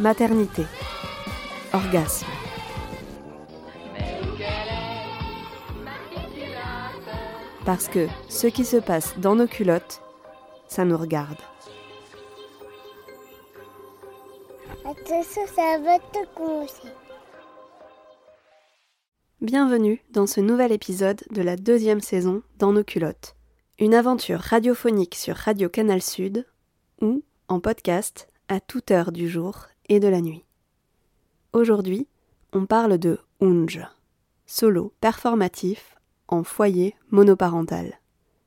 maternité, orgasme. Parce que ce qui se passe dans nos culottes, ça nous regarde. Bienvenue dans ce nouvel épisode de la deuxième saison Dans nos culottes. Une aventure radiophonique sur Radio Canal Sud ou en podcast à toute heure du jour et de la nuit. Aujourd'hui, on parle de Unge, solo performatif en foyer monoparental.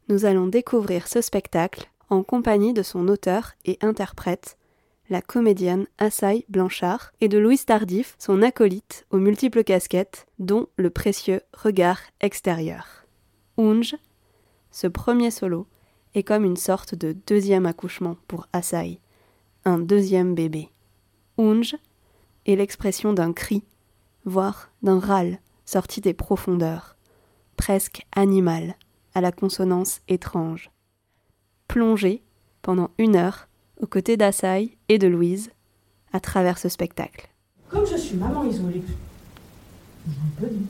Nous allons découvrir ce spectacle en compagnie de son auteur et interprète, la comédienne Assaï Blanchard, et de Louise Tardif, son acolyte aux multiples casquettes, dont le précieux regard extérieur. Unge, ce premier solo, est comme une sorte de deuxième accouchement pour Assaï, un deuxième bébé. Unge est l'expression d'un cri, voire d'un râle sorti des profondeurs, presque animal, à la consonance étrange. Plongé pendant une heure aux côtés d'Assaï et de Louise à travers ce spectacle. Comme je suis maman isolée, je vous l'ai pas dit.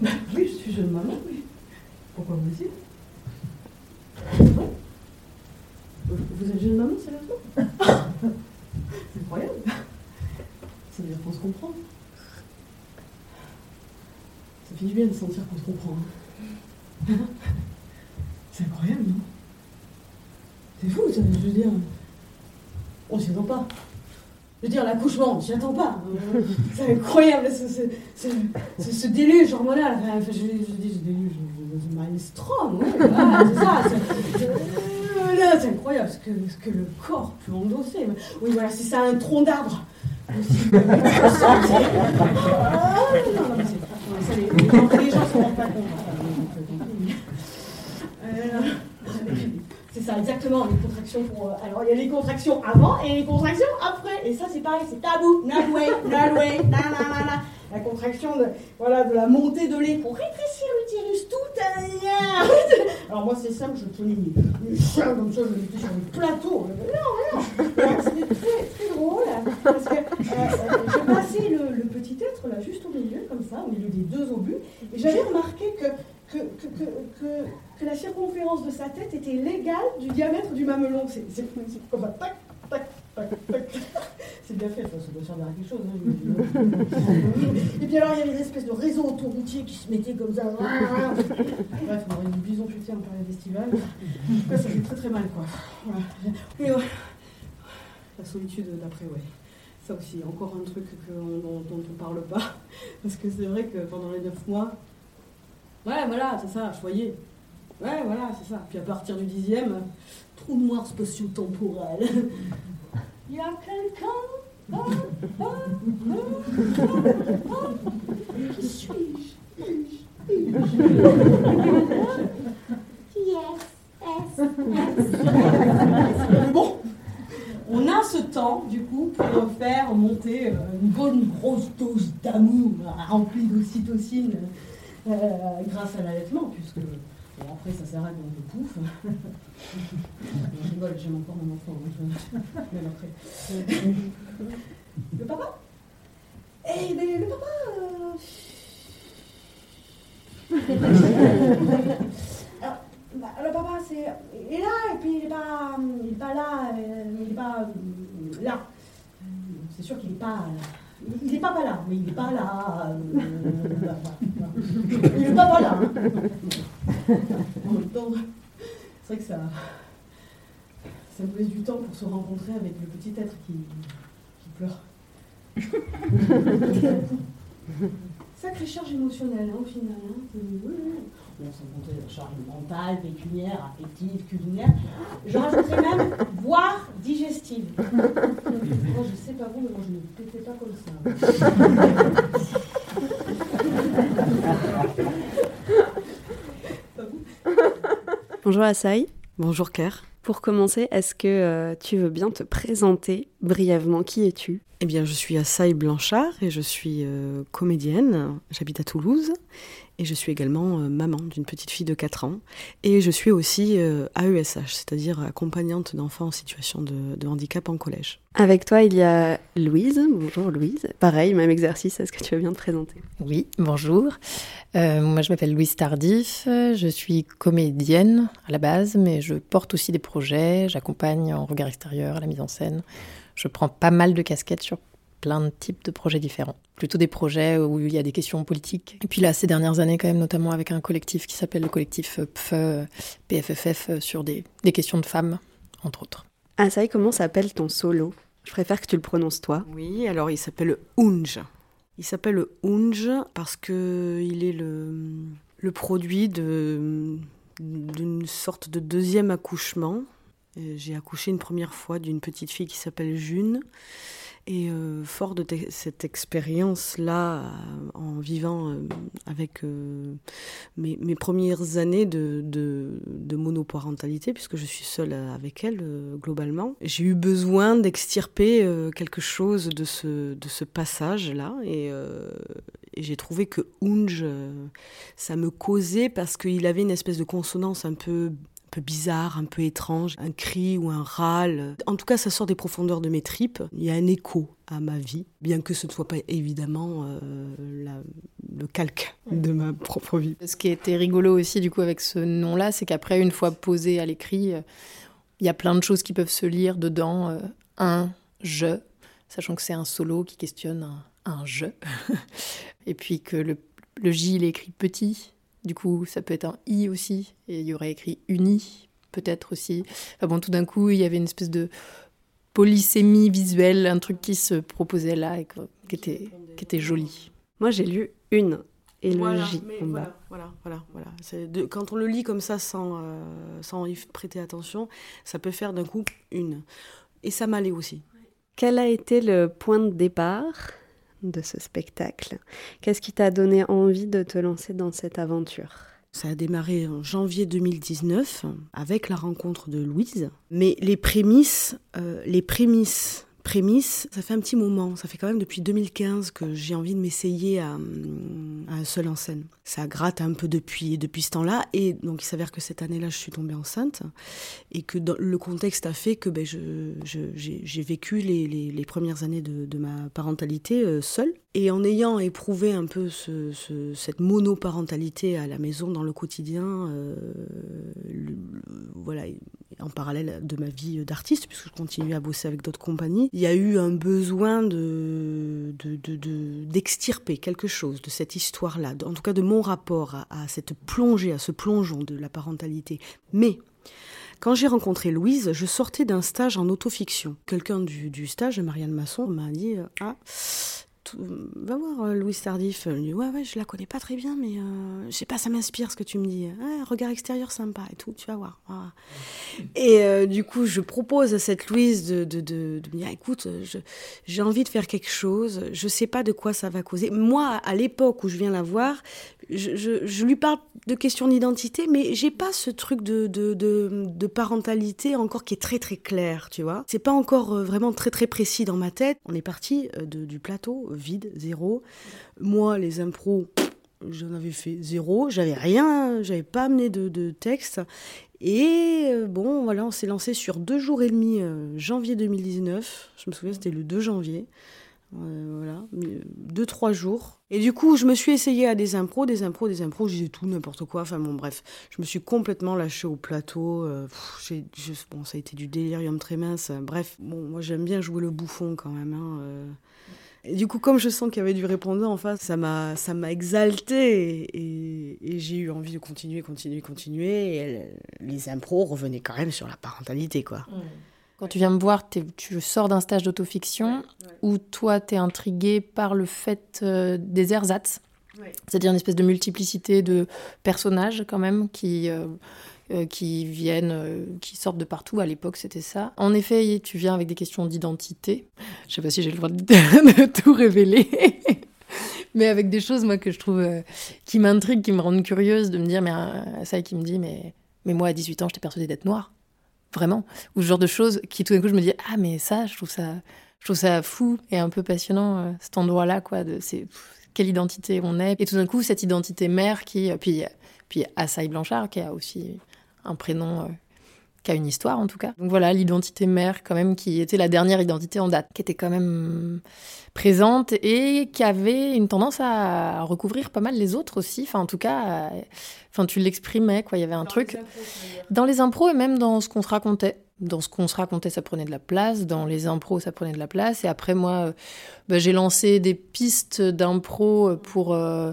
Bah oui, je suis jeune maman, oui. Pourquoi vous le dites? Vous êtes jeune maman, sérieusement C'est incroyable. Ça veut dire qu'on se comprend. Ça fait de sentir qu'on se comprend. hein. C'est incroyable, non? C'est fou, ça, je veux dire. On s'y attend pas. Je veux dire, l'accouchement, on s'y attend pas. Euh, C'est incroyable, ce, déluge hormonal. Je, dis déluge, je- je- maelstrom, ouais, voilà, c'est ça. c'est- euh, incroyable ce que, le corps peut endosser. Oui, voilà, c'est ça, un tronc d'arbre. Aussi. Ah, non, c'est les, gens se rendent pas compte. C'est ça, exactement, les contractions pour. euh, alors, il y a les contractions avant et les contractions après. Et ça, c'est pareil, c'est tabou. No way, no way, na na na na. La contraction de, voilà, de la montée de lait pour rétrécir l'utérus tout à l'heure. Alors, moi, c'est simple, je prenais mes chiens comme ça, je mettais sur le plateau. Non, non. C'était très, très drôle parce que euh, euh, passais le, le être là, juste au milieu, comme ça, au milieu des deux obus. Et j'avais remarqué que que, que, que, que, la circonférence de sa tête était l'égale du diamètre du mamelon. C'est ça, tac, tac, tac, tac. C'est bien fait, ça, ça doit servir à quelque chose. hein. Et puis alors, il y avait une espèce de réseau autoroutier qui se mettait comme ça. Bref, on aurait du bison futé en période estivale. En tout cas, ça fait très très mal, quoi. Voilà. Et ouais, la solitude d'après, ouais. Ça aussi, encore un truc que, on- dont, dont on parle pas. Parce que c'est vrai que pendant les neuf mois, Ouais, voilà, c'est ça, choyer. Ouais, voilà, c'est ça. Puis à partir du dixième, trou noir spatio-temporel. Il y a quelqu'un. Qui suis-je? Yes, yes, yes. Bon, on a ce temps, du coup, pour faire monter euh, une bonne grosse dose d'amour euh, remplie d'ocytocine euh, grâce à l'allaitement, puisque bon, après ça s'arrête dans le pouf. je rigole, j'aime encore mon enfant. hein, je- Même après. Le papa? Eh ben, le papa. euh, bah, le papa, c'est. Il est là, et puis il est pas. Il pas là, euh, il est pas. euh, là. C'est sûr qu'il est pas. Il n'est pas, pas là, mais il n'est pas là. euh. Il n'est pas, pas là. c'est vrai que ça. Ça nous laisse du temps pour se rencontrer avec le petit être qui, qui pleure. sacrée charge émotionnelle hein, au final. Hein. Sans compter la charge mentale, pécuniaire, affective, culinaire. Je rajouterais même voire digestive. moi, je sais pas vous, mais moi, je ne pétais pas comme ça. Bonjour Assaï. Bonjour Claire. Pour commencer, est-ce que euh, tu veux bien te présenter brièvement Qui es-tu? Eh bien, je suis Assaï Blanchard et je suis euh, comédienne. J'habite à Toulouse et je suis également euh, maman d'une petite fille de 4 ans. Et je suis aussi AESH, c'est-à-dire accompagnante d'enfants en situation de, de, handicap en collège. Avec toi, il y a Louise. Bonjour Louise. Pareil, même exercice, est-ce que tu bien te présenter? Oui, bonjour. Euh, moi, je m'appelle Louise Tardif. Je suis comédienne à la base, mais je porte aussi des projets. J'accompagne en regard extérieur, à la mise en scène. Je prends pas mal de casquettes sur plein de types de projets différents. Plutôt des projets où il y a des questions politiques. Et puis là, ces dernières années, quand même, notamment avec un collectif qui s'appelle le collectif PFE, PFFF, sur des, des questions de femmes, entre autres. Ah, ça y est, comment s'appelle ton solo? Je préfère que tu le prononces toi. Oui, alors il s'appelle Unge. Il s'appelle Unge parce que il est le, le produit de d'une sorte de deuxième accouchement. J'ai accouché une première fois d'une petite fille qui s'appelle June. Et euh, fort de cette expérience-là, en vivant euh, avec euh, mes, premières années de, monoparentalité, puisque je suis seule avec elle globalement, j'ai eu besoin d'extirper quelque chose de ce, de ce passage-là. Et, et j'ai trouvé que Unge, ça me causait parce qu'il avait une espèce de consonance un peu peu bizarre, un peu étrange, un cri ou un râle. En tout cas, ça sort des profondeurs de mes tripes. Il y a un écho à ma vie, bien que ce ne soit pas évidemment euh, la, le calque de ma propre vie. Ce qui était rigolo aussi du coup avec ce nom-là, c'est qu'après, une fois posé à l'écrit, euh, il y a plein de choses qui peuvent se lire dedans. Euh, un, je, sachant que c'est un solo qui questionne un, un je. Et puis que le, le J, il est écrit petit, du coup, ça peut être un i aussi, et il y aurait écrit uni, peut-être aussi. Enfin bon, tout d'un coup, il y avait une espèce de polysémie visuelle, un truc qui se proposait là et qui était, qui était joli. Moi, j'ai lu une et le voilà, J en voilà, voilà, voilà, voilà. De, quand on le lit comme ça sans, euh, sans y prêter attention, ça peut faire d'un coup une. Et ça m'allait aussi. Quel a été le point de départ? De ce spectacle. Qu'est-ce qui t'a donné envie de te lancer dans cette aventure? Ça a démarré en janvier 2019 avec la rencontre de Louise. Mais les prémices, euh, les prémices prémisse, ça fait un petit moment, ça fait quand même depuis 2015 que j'ai envie de m'essayer à, à, un seul en scène. Ça gratte un peu depuis, depuis ce temps-là, et donc il s'avère que cette année-là, je suis tombée enceinte, et que dans, le contexte a fait que ben, j'ai vécu les, les, premières années de, de ma parentalité euh, seule. Et en ayant éprouvé un peu ce, ce, cette monoparentalité à la maison, dans le quotidien, euh, voilà, en parallèle de ma vie d'artiste, puisque je continue à bosser avec d'autres compagnies, il y a eu un besoin de, d'extirper de, de, quelque chose de cette histoire-là, en tout cas de mon rapport à, cette plongée, à ce plongeon de la parentalité. Mais quand j'ai rencontré Louise, je sortais d'un stage en autofiction. Quelqu'un du, du stage, Marianne Masson, m'a dit Ah, va voir euh, Louise Tardif. Elle dit, ouais, ouais, je la connais pas très bien, mais euh, je sais pas, ça m'inspire ce que tu me dis. Regard extérieur sympa et tout, tu vas voir. Et euh, du coup, je propose à cette Louise de, me dire, écoute, j'ai envie de faire quelque chose, je sais pas de quoi ça va causer. Moi, à l'époque où je viens la voir, je, lui parle de questions d'identité, mais j'ai pas ce truc de, de, de, parentalité encore qui est très très clair, tu vois. C'est pas encore vraiment très très précis dans ma tête. On est parti de, du plateau vide, zéro. Moi, les impros, j'en avais fait zéro. J'avais rien, j'avais pas amené de, de texte. Et euh, bon, voilà, on s'est lancé sur deux jours et demi, euh, janvier 2019. Je me souviens, c'était le 2 janvier. Euh, voilà, deux, trois jours. Et du coup, je me suis essayée à des impros, des impros, des impros, disais tout, n'importe quoi. Enfin bon, bref, je me suis complètement lâchée au plateau. Euh, bon, ça a été du délirium très mince. Bref, bon, moi j'aime bien jouer le bouffon quand même. Hein, euh. Et du coup, comme je sens qu'il y avait du répondant en face, ça m'a, ça m'a exalté et, j'ai eu envie de continuer, continuer, continuer. Les impros revenaient quand même sur la parentalité, quoi. Mmh. Quand tu viens me voir, tu sors d'un stage d'autofiction où toi, tu es intrigué par le fait euh, des ersatz. C'est-à-dire une espèce de multiplicité de personnages quand même qui... euh, euh, qui viennent, euh, qui sortent de partout. À l'époque, c'était ça. En effet, tu viens avec des questions d'identité. Je sais pas si j'ai le droit de, de tout révéler. mais avec des choses, moi, que je trouve euh, qui m'intriguent, qui me rendent curieuse, de me dire, mais ça, qui me dit, mais, mais moi, à 18 ans, j'étais persuadée d'être noire. Vraiment. Ou ce genre de choses qui, tout d'un coup, je me dis, ah, mais ça, je trouve ça, je trouve ça fou et un peu passionnant, euh, cet endroit-là, quoi. De, quelle identité on est. Et tout d'un coup, cette identité mère qui. euh, Puis, puis Assaï Blanchard, qui a aussi un prénom. Qui a une histoire en tout cas. Donc voilà, l'identité mère quand même qui était la dernière identité en date, qui était quand même présente et qui avait une tendance à recouvrir pas mal les autres aussi. Enfin en tout cas, euh, enfin tu l'exprimais quoi. Il y avait un truc dans les impros et même dans ce qu'on se racontait. Dans ce qu'on se racontait, ça prenait de la place. Dans les impros, ça prenait de la place. Et après moi, euh, bah, j'ai lancé des pistes d'impro pour euh,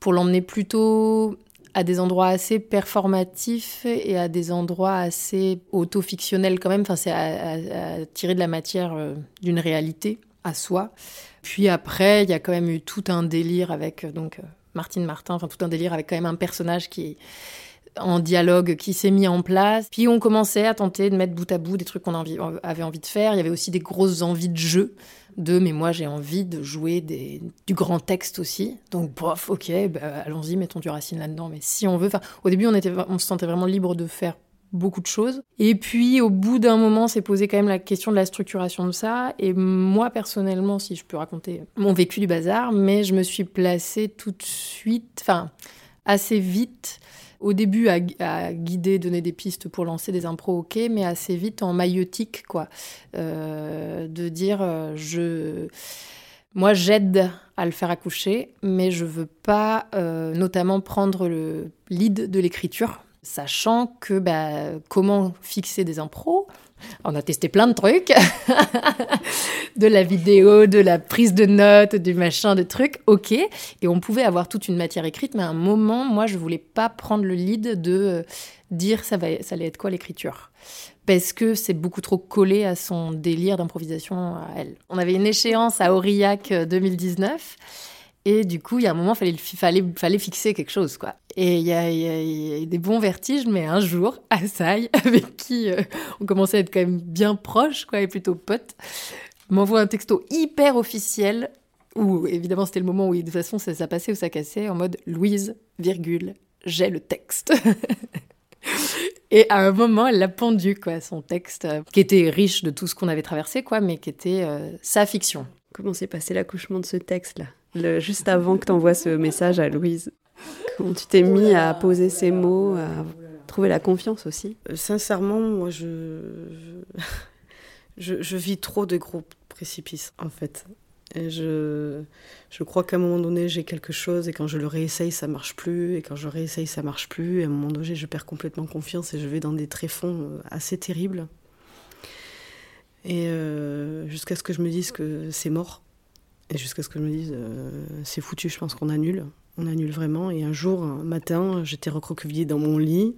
pour l'emmener plutôt à des endroits assez performatifs et à des endroits assez auto-fictionnels quand même. Enfin, c'est à, tirer de la matière euh, d'une réalité à soi. Puis après, il y a quand même eu tout un délire avec euh, donc euh, Martine Martin, enfin tout un délire avec quand même un personnage qui en dialogue qui s'est mis en place. Puis on commençait à tenter de mettre bout à bout des trucs qu'on avait envie de faire. Il y avait aussi des grosses envies de jeu. De, mais moi j'ai envie de jouer des, du grand texte aussi. Donc, bof, ok, bah, allons-y, mettons du Racine là-dedans. Mais si on veut, au début on, était, on se sentait vraiment libre de faire beaucoup de choses. Et puis au bout d'un moment, s'est posé quand même la question de la structuration de ça. Et moi personnellement, si je peux raconter mon vécu du bazar, mais je me suis placée tout de suite, enfin assez vite au début à, guider, donner des pistes pour lancer des impros, ok, mais assez vite en maïotique, quoi. Euh, de dire, euh, je... Moi, j'aide à le faire accoucher, mais je veux pas euh, notamment prendre le lead de l'écriture, sachant que bah, comment fixer des impros on a testé plein de trucs, de la vidéo, de la prise de notes, du machin, de trucs, ok. Et on pouvait avoir toute une matière écrite, mais à un moment, moi, je voulais pas prendre le lead de euh, dire ça, va, ça allait être quoi l'écriture. Parce que c'est beaucoup trop collé à son délire d'improvisation à elle. On avait une échéance à Aurillac euh, 2019. Et du coup, il y a un moment, il fallait, fallait, fixer quelque chose, quoi. Et il y, a, il des bons vertiges, mais un jour, Assaï, avec qui euh, on commençait à être quand même bien proches, quoi, et plutôt potes, m'envoie un texto hyper officiel, où évidemment c'était le moment où de toute façon ça, ça passait ou ça cassait, en mode Louise, virgule, j'ai le texte. Et à un moment, elle l'a pendu, quoi, son texte, euh, qui était riche de tout ce qu'on avait traversé, quoi, mais qui était euh, sa fiction. Comment s'est passé l'accouchement de ce texte-là? Juste avant que tu envoies ce message à Louise. Comment tu t'es mis à poser ces mots, à trouver la confiance aussi? Sincèrement, moi, je... je, je vis trop de gros précipices, en fait. Et je, je crois qu'à un moment donné, j'ai quelque chose, et quand je le réessaye, ça marche plus, et quand je réessaye, ça marche plus, et à un moment donné, je perds complètement confiance, et je vais dans des tréfonds euh, assez terribles. Et euh, jusqu'à ce que je me dise que c'est mort, et jusqu'à ce que je me dise, euh, c'est foutu, je pense qu'on annule. On annule vraiment. Et un jour, un matin, j'étais recroquevillée dans mon lit.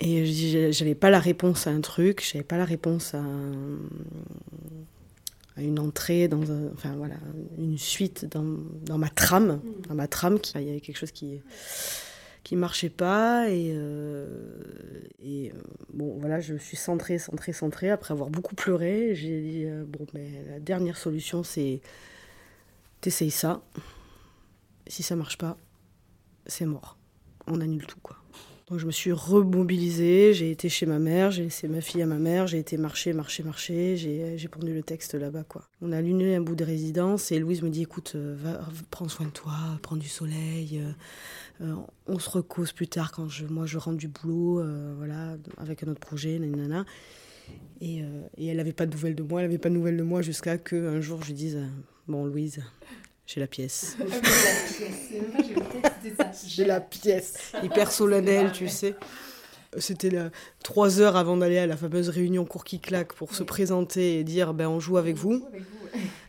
Et je j'avais pas la réponse à un truc, j'avais pas la réponse à, un- à une entrée dans un, enfin voilà, une suite dans, dans ma trame, dans ma trame, il y avait quelque chose qui qui marchait pas et, euh, euh, bon voilà, je me suis centrée, centrée, centrée après avoir beaucoup pleuré. J'ai dit bon mais la dernière solution c'est t'essayes ça. Si ça marche pas, c'est mort. On annule tout quoi. Donc je me suis remobilisée, j'ai été chez ma mère, j'ai laissé ma fille à ma mère, j'ai été marcher, marcher, marcher, j'ai pendu le texte là-bas quoi. On a luné un bout de résidence et Louise me dit écoute, euh, prends soin de toi, prends du soleil, euh, euh, on se recose plus tard quand je, moi je rentre du boulot, voilà, avec un autre projet, nanana. Et, et elle n'avait pas de nouvelles de moi, elle n'avait pas de nouvelles de moi jusqu'à que un jour je dise bon Louise, j'ai la pièce. J'ai la pièce. Hyper solennelle, tu sais. C'était là, trois heures avant d'aller à la fameuse réunion cours qui claque pour se présenter et dire ben on joue avec vous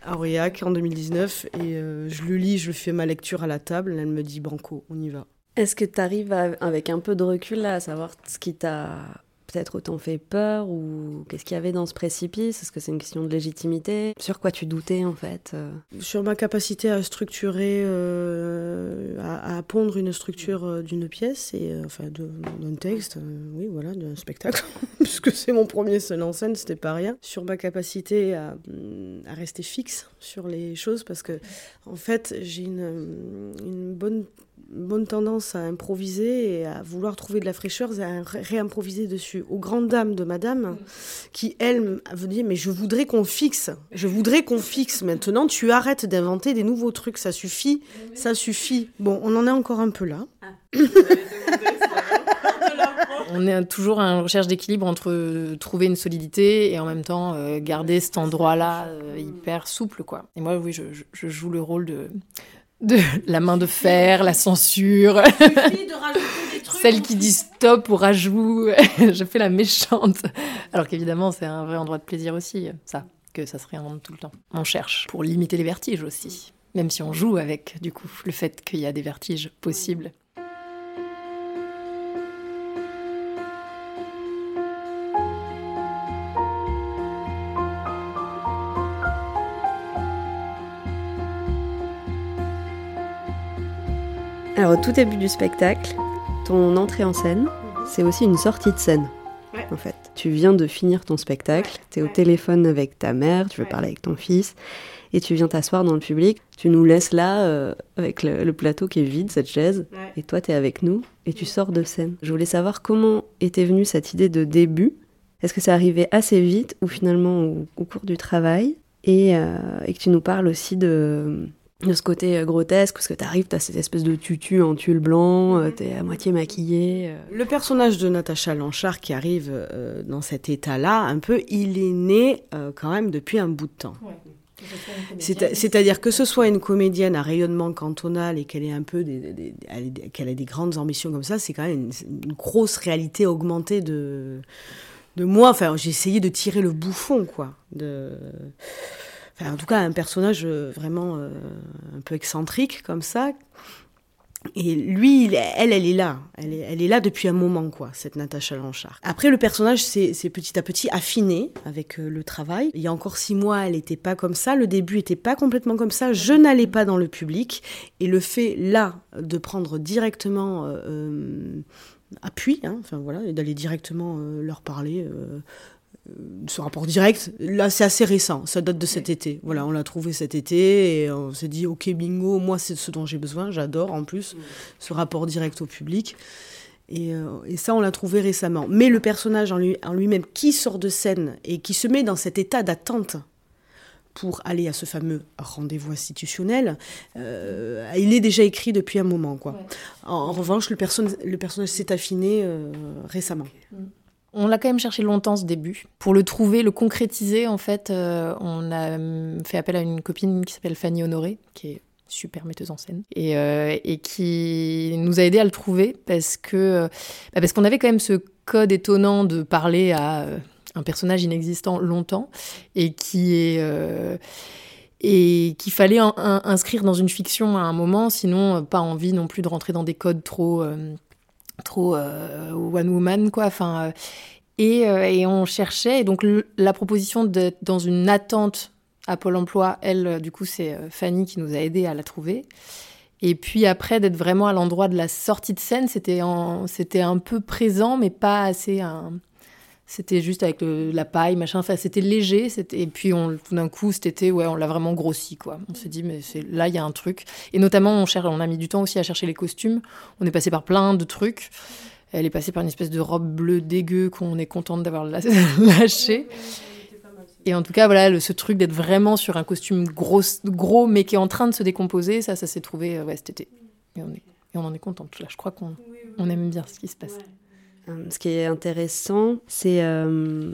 à Aurillac en 2019 et euh, je le lis, je fais ma lecture à la table, elle me dit banco, on y va. Est-ce que tu arrives avec un peu de recul là, à savoir ce qui t'a peut-être autant fait peur ou qu'est-ce qu'il y avait dans ce précipice? Est-ce que c'est une question de légitimité? Sur quoi tu doutais en fait euh? Sur ma capacité à structurer, euh, à, pondre une structure euh, d'une pièce et enfin d'un texte, oui voilà, d'un spectacle, puisque c'est mon premier seul en scène, c'était pas rien. Sur ma capacité à, rester fixe sur les choses, parce que en fait j'ai une bonne bonne tendance à improviser et à vouloir trouver de la fraîcheur et à réimproviser dessus. Aux grandes dames de madame, qui, elle, me dit Mais je voudrais qu'on fixe, je voudrais qu'on fixe. Maintenant, tu arrêtes d'inventer des nouveaux trucs, ça suffit, ça suffit. Bon, on en est encore un peu là. on est toujours en recherche d'équilibre entre trouver une solidité et en même temps euh, garder cet endroit-là euh, hyper souple, quoi. Et moi, oui, je, je joue le rôle de de la main de fer, la censure. Celle qui dit stop ou rajoute. je fais la méchante. Alors qu'évidemment, c'est un vrai endroit de plaisir aussi, ça, que ça se réinvente tout le temps. On cherche pour limiter les vertiges aussi. Même si on joue avec, du coup, le fait qu'il y a des vertiges possibles. Alors, au tout début du spectacle, ton entrée en scène, c'est aussi une sortie de scène. En fait, tu viens de finir ton spectacle, tu es au téléphone avec ta mère, tu veux parler avec ton fils, et tu viens t'asseoir dans le public. Tu nous laisses là, euh, avec le, plateau qui est vide, cette chaise, et toi, tu es avec nous, et tu sors de scène. Je voulais savoir comment était venue cette idée de début. Est-ce que ça arrivait assez vite, ou finalement au, cours du travail? Et, euh, et que tu nous parles aussi de de ce côté euh, grotesque, parce que t'arrives, t'as cette espèce de tutu en tulle blanc, euh, t'es à moitié maquillée. Euh. Le personnage de Natacha Lanchard qui arrive dans cet état-là, un peu, il est né quand même depuis un bout de temps. C'est-à-dire que ce soit une comédienne à rayonnement cantonal et qu'elle ait un peu des, qu'elle ait des grandes ambitions comme ça, c'est quand même une, grosse réalité augmentée de de moi. Enfin, j'ai essayé de tirer le bouffon, quoi. De en tout cas, un personnage euh, vraiment euh, un peu excentrique comme ça. Et lui, elle, elle est là. Elle est, elle est là depuis un moment, quoi, cette Natacha Lanchard. Après, le personnage s'est petit à petit affiné avec euh, le travail. Il y a encore six mois, elle n'était pas comme ça. Le début n'était pas complètement comme ça. Je n'allais pas dans le public. Et le fait, là, de prendre directement appui, hein, enfin voilà, d'aller directement leur parler ce rapport direct, là c'est assez récent, ça date de cet été. Voilà, on l'a trouvé cet été et on s'est dit ok bingo, moi c'est ce dont j'ai besoin, j'adore en plus ce rapport direct au public. Et, euh, et ça on l'a trouvé récemment. Mais le personnage en, lui, en lui-même qui sort de scène et qui se met dans cet état d'attente pour aller à ce fameux rendez-vous institutionnel, euh, il est déjà écrit depuis un moment. Quoi. En, revanche, le, le personnage s'est affiné euh, récemment. Mm. On l'a quand même cherché longtemps ce début. Pour le trouver, le concrétiser, en fait, euh, on a fait appel à une copine qui s'appelle Fanny Honoré, qui est super metteuse en scène, et, euh, qui nous a aidé à le trouver parce que euh, bah, qu'on avait quand même ce code étonnant de parler à un personnage inexistant longtemps et qui est et qu'il fallait inscrire dans une fiction à un moment, sinon pas envie non plus de rentrer dans des codes trop trop euh, one woman quoi enfin euh, et, euh, et, on cherchait et donc la proposition d'être dans une attente à Pôle Emploi elle du coup c'est Fanny qui nous a aidé à la trouver. Et puis après d'être vraiment à l'endroit de la sortie de scène c'était c'était un peu présent mais pas assez un, c'était juste avec la paille, machin. C'était léger. Et puis, tout d'un coup, cet été, ouais, on l'a vraiment grossi, quoi. On s'est dit, mais là, il y a un truc. Et notamment, on, cherche, on a mis du temps aussi à chercher les costumes. On est passé par plein de trucs. Elle est passée par une espèce de robe bleue dégueu qu'on est contente d'avoir lâché. Et en tout cas, voilà, ce truc d'être vraiment sur un costume gros, gros, mais qui est en train de se décomposer, ça, ça s'est trouvé ouais, cet été. Et on, et on en est contente. Là, je crois qu'on on aime bien ce qui se passe. Euh, ce qui est intéressant, c'est euh,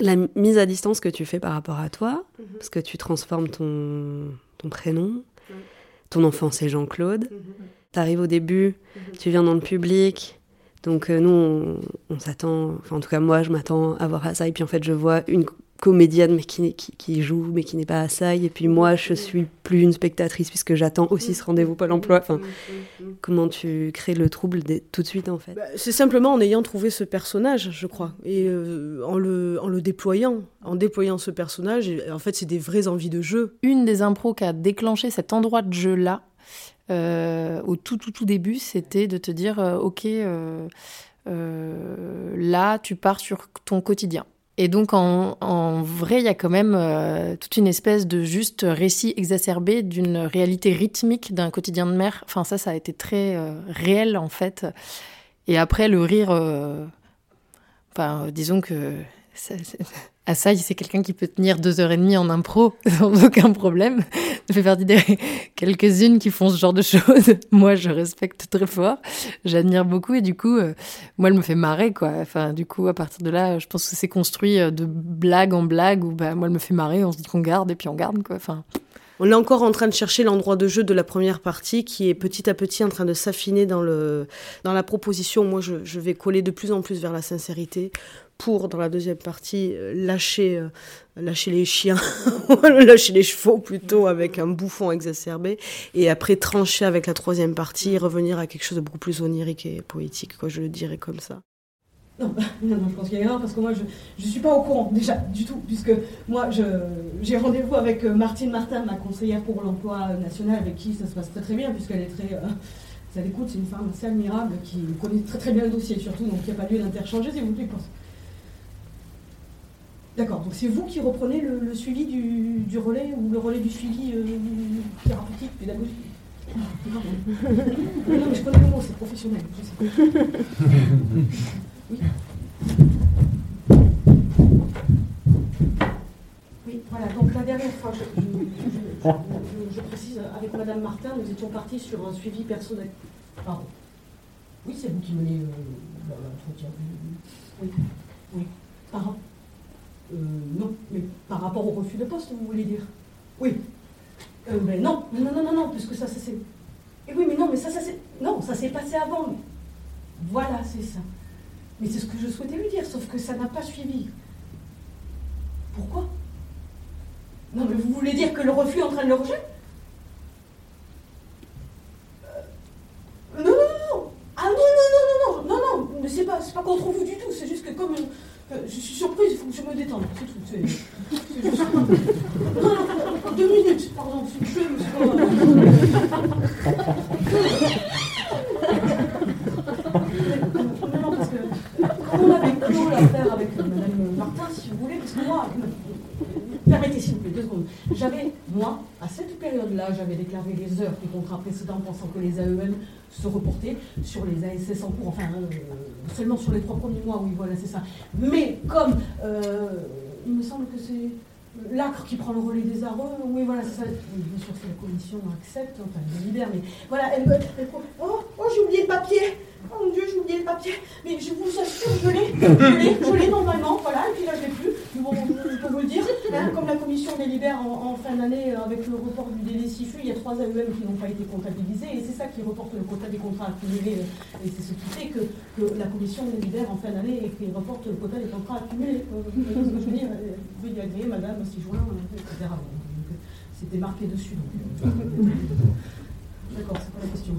la mise à distance que tu fais par rapport à toi, mhm. parce que tu transformes ton, ton prénom. Ton enfant, c'est Jean-Claude. Mhm. Tu arrives au début, mhm. tu viens dans le public. Donc euh, nous, on, s'attend, enfin en tout cas moi, je m'attends à voir ça. Et puis en fait, je vois une comédienne mais qui, qui, qui joue mais qui n'est pas à ça et puis moi je suis plus une spectatrice puisque j'attends aussi ce rendez-vous Pôle emploi. Enfin comment tu crées le trouble tout de suite en fait? Bah, c'est simplement en ayant trouvé ce personnage je crois. Et euh, en, le, en le déployant en déployant ce personnage en fait c'est des vraies envies de jeu. Une des impros qui a déclenché cet endroit de jeu là euh, au tout tout tout début c'était de te dire euh, ok là tu pars sur ton quotidien et donc, en, vrai, il y a quand même euh, toute une espèce de juste récit exacerbé d'une réalité rythmique d'un quotidien de mère. Enfin, ça, ça a été très euh, réel, en fait. Et après, le rire, euh, enfin, disons que Assaï, c'est quelqu'un qui peut tenir deux heures et demie en impro sans aucun problème. Je fais partie des quelques-unes qui font ce genre de choses. Moi, je respecte très fort. J'admire beaucoup et du coup, euh, moi, elle me fait marrer, quoi. Enfin, du coup, à partir de là, je pense que c'est construit euh, de blague en blague où, bah, moi, elle me fait marrer, on se dit qu'on garde et puis on garde, quoi. Enfin. On est encore en train de chercher l'endroit de jeu de la première partie qui est petit à petit en train de s'affiner dans, le, dans la proposition. Moi, je, je vais coller de plus en plus vers la sincérité pour, dans la deuxième partie, euh, lâcher, euh, lâcher les chiens, lâcher les chevaux plutôt avec un bouffon exacerbé, et après trancher avec la troisième partie, revenir à quelque chose de beaucoup plus onirique et poétique, quoi, je le dirais comme ça. Non, non, je pense qu'il y a erreur parce que moi je ne suis pas au courant déjà du tout, puisque moi j'ai rendez-vous avec euh, Martine Martin, ma conseillère pour l'emploi national, avec qui ça se passe très très bien, puisqu'elle est très. ça l'écoute, c'est une femme assez admirable qui connaît très très bien le dossier surtout, donc il n'y a pas lieu d'interchanger s'il vous plaît. D'accord, donc c'est vous qui reprenez le, suivi du, relais ou le relais du suivi euh, thérapeutique, pédagogique non, mais je connais le mot, c'est professionnel. Oui. Oui, voilà, donc la dernière fois, je, précise, avec Madame Martin, nous étions partis sur un suivi personnel. Pardon. Oui, c'est vous qui menez euh, l'entretien. Oui, oui. Pardon. Euh, non, mais par rapport au refus de poste, vous voulez dire? Oui. Euh, mais non, non, non, non, non, puisque ça, ça c'est. Et oui, mais non, mais ça, ça c'est. Non, ça s'est passé avant. Voilà, c'est ça. Mais c'est ce que je souhaitais lui dire, sauf que ça n'a pas suivi. Pourquoi? Non, mais vous voulez dire que le refus entraîne le rejet euh, Non, non, non, non Ah non, non, non, non, non, non, non, mais c'est pas, pas contre vous du tout, c'est juste que comme euh, je suis surprise, il faut que je me détende. C'est tout. C'est, juste... deux minutes, pardon. Suis je suis pas... non, parce que on avait clos l'affaire avec Mme Martin, si vous voulez, parce que moi, permettez s'il vous plaît, deux secondes. J'avais, moi, à cette période-là, j'avais déclaré les heures du contrat précédent pensant que les AEM se reportaient sur les ASS en cours, enfin, euh, seulement sur les trois premiers mois, oui, voilà, c'est ça. Mais comme euh, il me semble que c'est l'acre qui prend le relais des arômes, oui, voilà, c'est ça. bien sûr, si la commission accepte, enfin, elle libère, mais voilà, elle, elle, oh, oh j'ai oublié le papier Oh mon Dieu, j'ai oublié le papier. Mais je vous assure, je l'ai. Je l'ai, je l'ai normalement. Voilà, et puis là, je l'ai plus. Bon, je peux vous le dire. Hein, comme la commission délibère en, en fin d'année euh, avec le report du délai SIFU, il y a trois AEM qui n'ont pas été comptabilisés. Et c'est ça qui reporte le quota des contrats accumulés. Euh, et c'est ce qui fait que, que la commission délibère en fin d'année et qui reporte le quota des contrats accumulés. Euh, que je veux dire Veuillez y agréer, madame, 6 juin, etc. C'était marqué dessus. D'accord, c'est pas la question.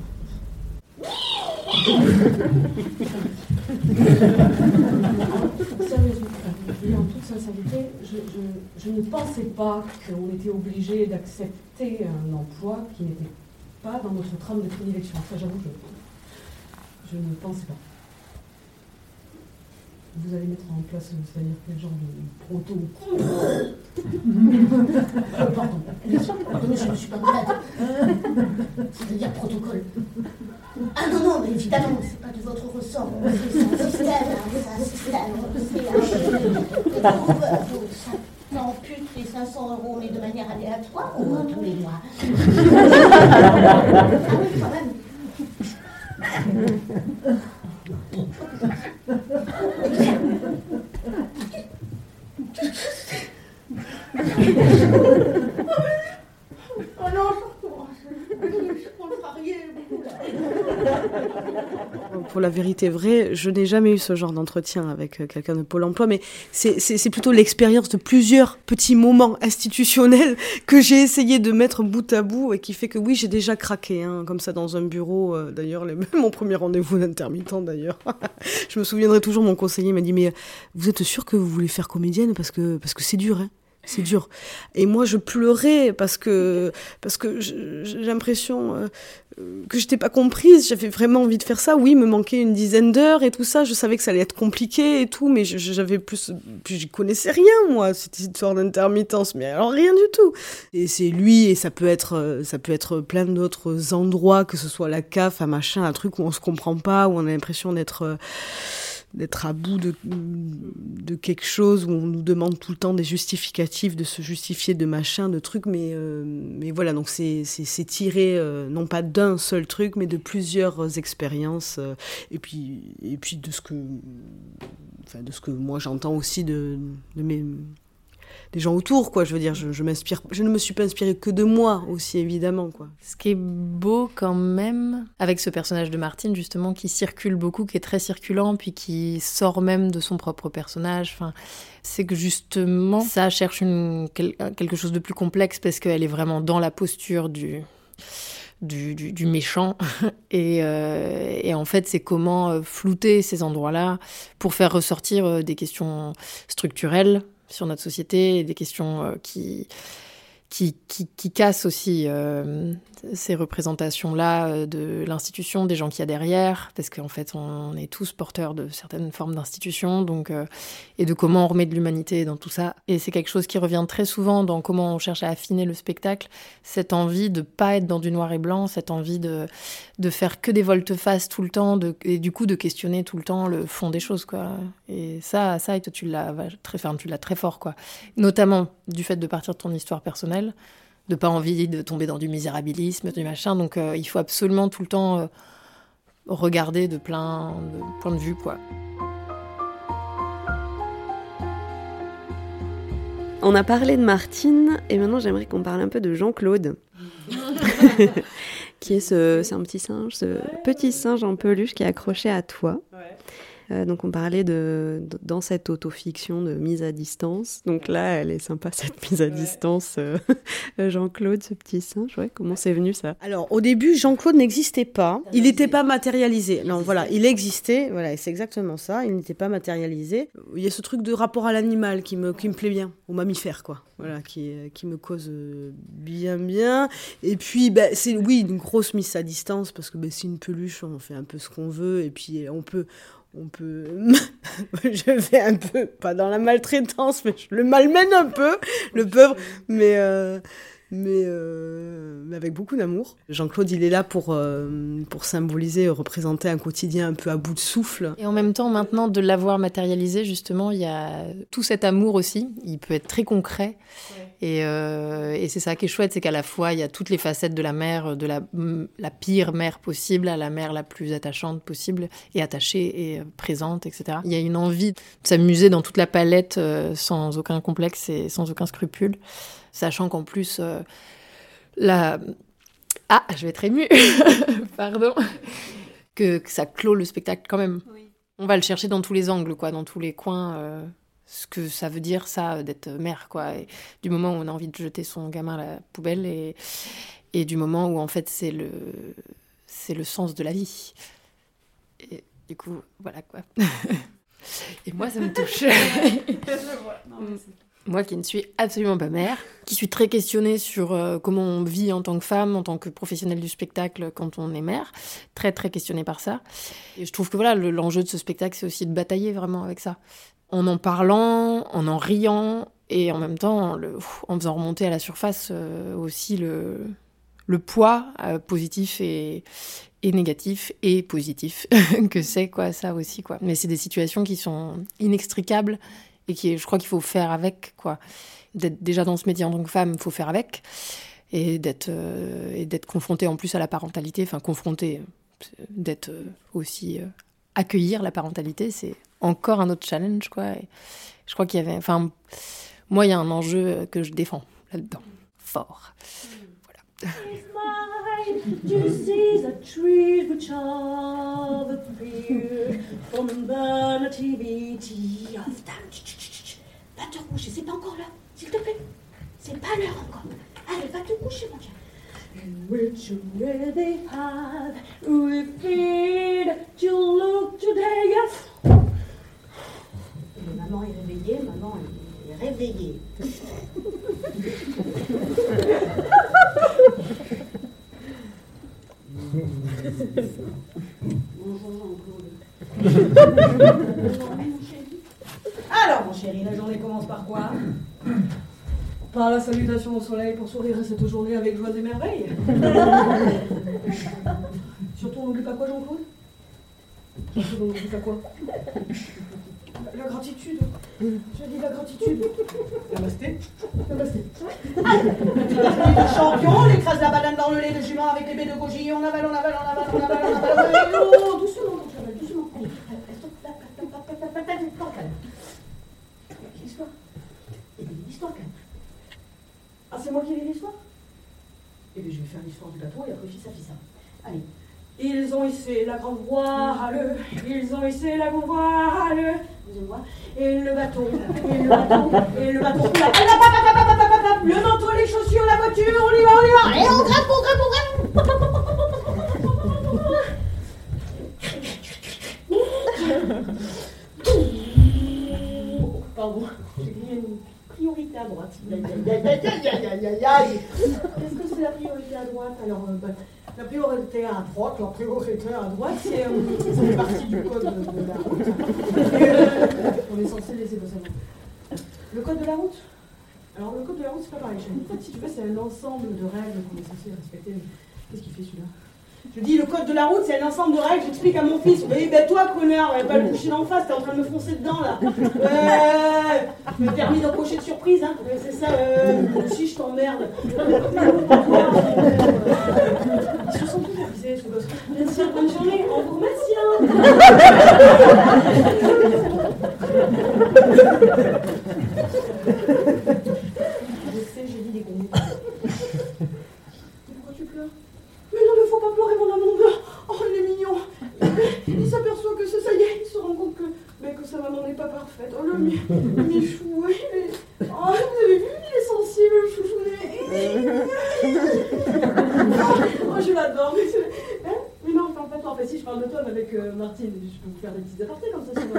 Sérieusement, en toute sincérité, je, ne pensais pas qu'on était obligé d'accepter un emploi qui n'était pas dans notre trame de prédilection. Ça, j'avoue, je, je ne pensais pas vous allez mettre en place, c'est-à-dire quel genre de proto Pardon, pardon, je ne suis pas malade. C'est-à-dire protocole. Ah non, non, mais évidemment, c'est pas de votre ressort. C'est un système, c'est un système. Ça ampute les 500 euros, mais de manière aléatoire, au moins tous les mois. ah oui, quand même. oh non, je recommence. Je comprends marié beaucoup là. Pour la vérité vraie, je n'ai jamais eu ce genre d'entretien avec euh, quelqu'un de Pôle emploi, mais c'est- c'est c'est plutôt l'expérience de plusieurs petits moments institutionnels que j'ai essayé de mettre bout à bout et qui fait que oui, j'ai déjà craqué, hein, comme ça dans un bureau. euh, d'ailleurs, mon premier rendez-vous d'intermittent d'ailleurs. je me souviendrai toujours, mon conseiller m'a dit Mais vous êtes sûr que vous voulez faire comédienne Parce que parce que c'est dur, hein? C'est dur. Et moi, je pleurais parce que, parce que j'ai l'impression euh, que je n'étais pas comprise. J'avais vraiment envie de faire ça. Oui, me manquait une dizaine d'heures et tout ça. Je savais que ça allait être compliqué et tout, mais j'avais plus, plus j'y connaissais rien, moi, cette histoire d'intermittence. Mais alors, rien du tout. Et c'est lui, et ça peut être, ça peut être plein d'autres endroits, que ce soit la CAF, un machin, un truc où on se comprend pas, où on a l'impression d'être, d'être à bout de, quelque chose, où on nous demande tout le temps des justificatifs, de se justifier de machin, de trucs, mais, euh, voilà, donc c'est, tiré euh, non pas d'un seul truc, mais de plusieurs expériences, euh, et, puis, de ce que, de ce que moi j'entends aussi de, de mes des gens autour, quoi. Je veux dire, je, m'inspire, je ne me suis pas inspirée que de moi aussi, évidemment, quoi. Ce qui est beau quand même, avec ce personnage de Martine, justement, qui circule beaucoup, qui est très circulant, puis qui sort même de son propre personnage, enfin, c'est que justement, ça cherche quelque chose de plus complexe, parce qu'elle est vraiment dans la posture du... Du, du- du méchant et, euh, et en fait c'est comment euh, flouter ces endroits-là pour faire ressortir euh, des questions structurelles sur notre société et des questions euh, qui, qui, qui, cassent aussi euh, ces représentations-là euh, de l'institution, des gens qu'il y a derrière, parce qu'en fait, on est tous porteurs de certaines formes d'institutions, euh, et de comment on remet de l'humanité dans tout ça. Et c'est quelque chose qui revient très souvent dans comment on cherche à affiner le spectacle, cette envie de pas être dans du noir et blanc, cette envie de, de faire que des volte-face tout le temps, de, et du coup de questionner tout le temps le fond des choses, quoi. Et ça, ça, et toi, tu l'as très, enfin, tu très fort, quoi. Notamment du fait de partir de ton histoire personnelle, de pas envie de tomber dans du misérabilisme, du machin. Donc, euh, il faut absolument tout le temps euh, regarder de plein de points de vue, quoi. On a parlé de Martine et maintenant j'aimerais qu'on parle un peu de Jean-Claude. qui est ce, c'est un petit singe, ce petit singe en peluche qui est accroché à toi. Euh, donc on parlait de, de- dans cette autofiction de mise à distance. Donc là, elle est sympa cette mise à distance. euh, Jean-Claude, ce petit singe, ouais, comment c'est venu ça? Alors, au début, Jean-Claude n'existait pas. Il n'était pas matérialisé. Non, voilà, il existait. Voilà, et c'est exactement ça. Il n'était pas matérialisé. Il y a ce truc de rapport à l'animal qui me, qui me plaît bien, au mammifère, quoi. Voilà, qui, euh, qui me cause bien, bien. Et puis, ben, c'est, oui, une grosse mise à distance, parce que ben, c'est une peluche, on fait un peu ce qu'on veut, et puis on peut. On peut. je vais un peu, pas dans la maltraitance, mais je le malmène un peu, le pauvre. Mais. euh, mais, euh, mais avec beaucoup d'amour. Jean-Claude, il est là pour, euh, pour symboliser, représenter un quotidien un peu à bout de souffle. Et en même temps, maintenant, de l'avoir matérialisé, justement, il y a tout cet amour aussi. Il peut être très concret. Et, euh, et c'est ça qui est chouette, c'est qu'à la fois, il y a toutes les facettes de la mère, de la, la pire mère possible à la mère la plus attachante possible, et attachée et euh, présente, etc. Il y a une envie de s'amuser dans toute la palette euh, sans aucun complexe et sans aucun scrupule, sachant qu'en plus, euh, la... Ah, je vais être émue Pardon que, que ça clôt le spectacle quand même. On va le chercher dans tous les angles, quoi, dans tous les coins. euh, ce que ça veut dire, ça, euh, d'être mère, quoi. Et du moment où on a envie de jeter son gamin à la poubelle et, et du moment où, en fait, c'est le, c'est le sens de la vie. Et du coup, voilà, quoi. et moi, ça me touche. Moi qui ne suis absolument pas mère, qui suis très questionnée sur euh, comment on vit en tant que femme, en tant que professionnelle du spectacle quand on est mère, très très questionnée par ça. Et je trouve que voilà, le- l'enjeu de ce spectacle, c'est aussi de batailler vraiment avec ça. En en parlant, en en riant, et en même temps en faisant remonter à la surface euh, aussi le, le poids euh, positif et, et négatif et positif que c'est quoi ça aussi quoi. Mais c'est des situations qui sont inextricables et qui je crois qu'il faut faire avec quoi. D'être déjà dans ce métier en tant que femme, il faut faire avec et d'être euh, et d'être confronté en plus à la parentalité, enfin confronté, euh, d'être euh, aussi euh, accueillir la parentalité, c'est encore un autre challenge quoi. Je crois qu'il y avait, enfin moi il y a un enjeu que je défends là-dedans fort. Voilà. Va te coucher, c'est pas encore là, s'il te plaît. C'est pas l'heure encore. Allez, va te coucher, mon Dieu. In which way they have we feed to look today, yes. Et maman est réveillée, maman est réveillée. Bonjour Jean-Claude. Alors, mon chéri, la journée commence par quoi Par la salutation au soleil pour sourire à cette journée avec joie et merveille. Surtout, on n'oublie pas quoi, Jean-Claude Surtout, on n'oublie pas quoi La gratitude. Je dis la gratitude. Namasté. Namasté. Le champion, on écrase la banane dans le lait de jument avec les baies de goji, on avale, on avale, on avale, on avale, on avale. Oh, doucement, cheval, doucement. Allez, allez, stop, calme. L'histoire. Ah, c'est moi qui lis l'histoire? Eh bien, je vais faire l'histoire du bateau et après, fils à fils. Allez. Ils ont hissé la grande voile, ils ont hissé la grande voile. Voix. Et le bateau, et le bateau, et le bateau. Le manteau, les chaussures, la voiture, on y va, on y va. Et on grimpe, on grimpe, on grimpe. Pardon, j'ai dit une priorité à droite. Qu'est-ce que c'est la priorité à droite Alors, euh, bah, la priorité à droite, la priorité à droite, c'est euh, partie du code de, de la route. Et, euh, on est censé laisser le savoir. Le code de la route? Alors, le code de la route, c'est pas pareil. En fait, si tu veux, c'est un ensemble de règles qu'on est censé respecter. Qu'est-ce qu'il fait celui-là? Je dis, le code de la route, c'est un ensemble de règles. J'explique à mon fils. Oui, ben toi, connard, pas le coucher d'en face, t'es en train de me foncer dedans, là. Ouais, le permis d'embaucher de surprise, hein. Ouais, C'est ça, euh, si je t'emmerde. Ils se sont. Bien sûr, bonne journée, on vous remercie, hein. Je sais, j'ai dit des conneries. Pourquoi tu pleures mais non, ne faut pas pleurer, mon amour. Oh, il est mignon. Il s'aperçoit que c'est ça y est, il se rend compte que, mais que sa maman n'est pas parfaite. Oh, le, mi- le michou, il est... Oh, vous avez vu, il est sensible, le chouchou. Oh, je l'adore. Mais, c'est- hein mais non, enfin, pas toi. Enfin, si je parle de toi, mais avec euh, Martine, je peux vous faire des petits apartés comme ça. sur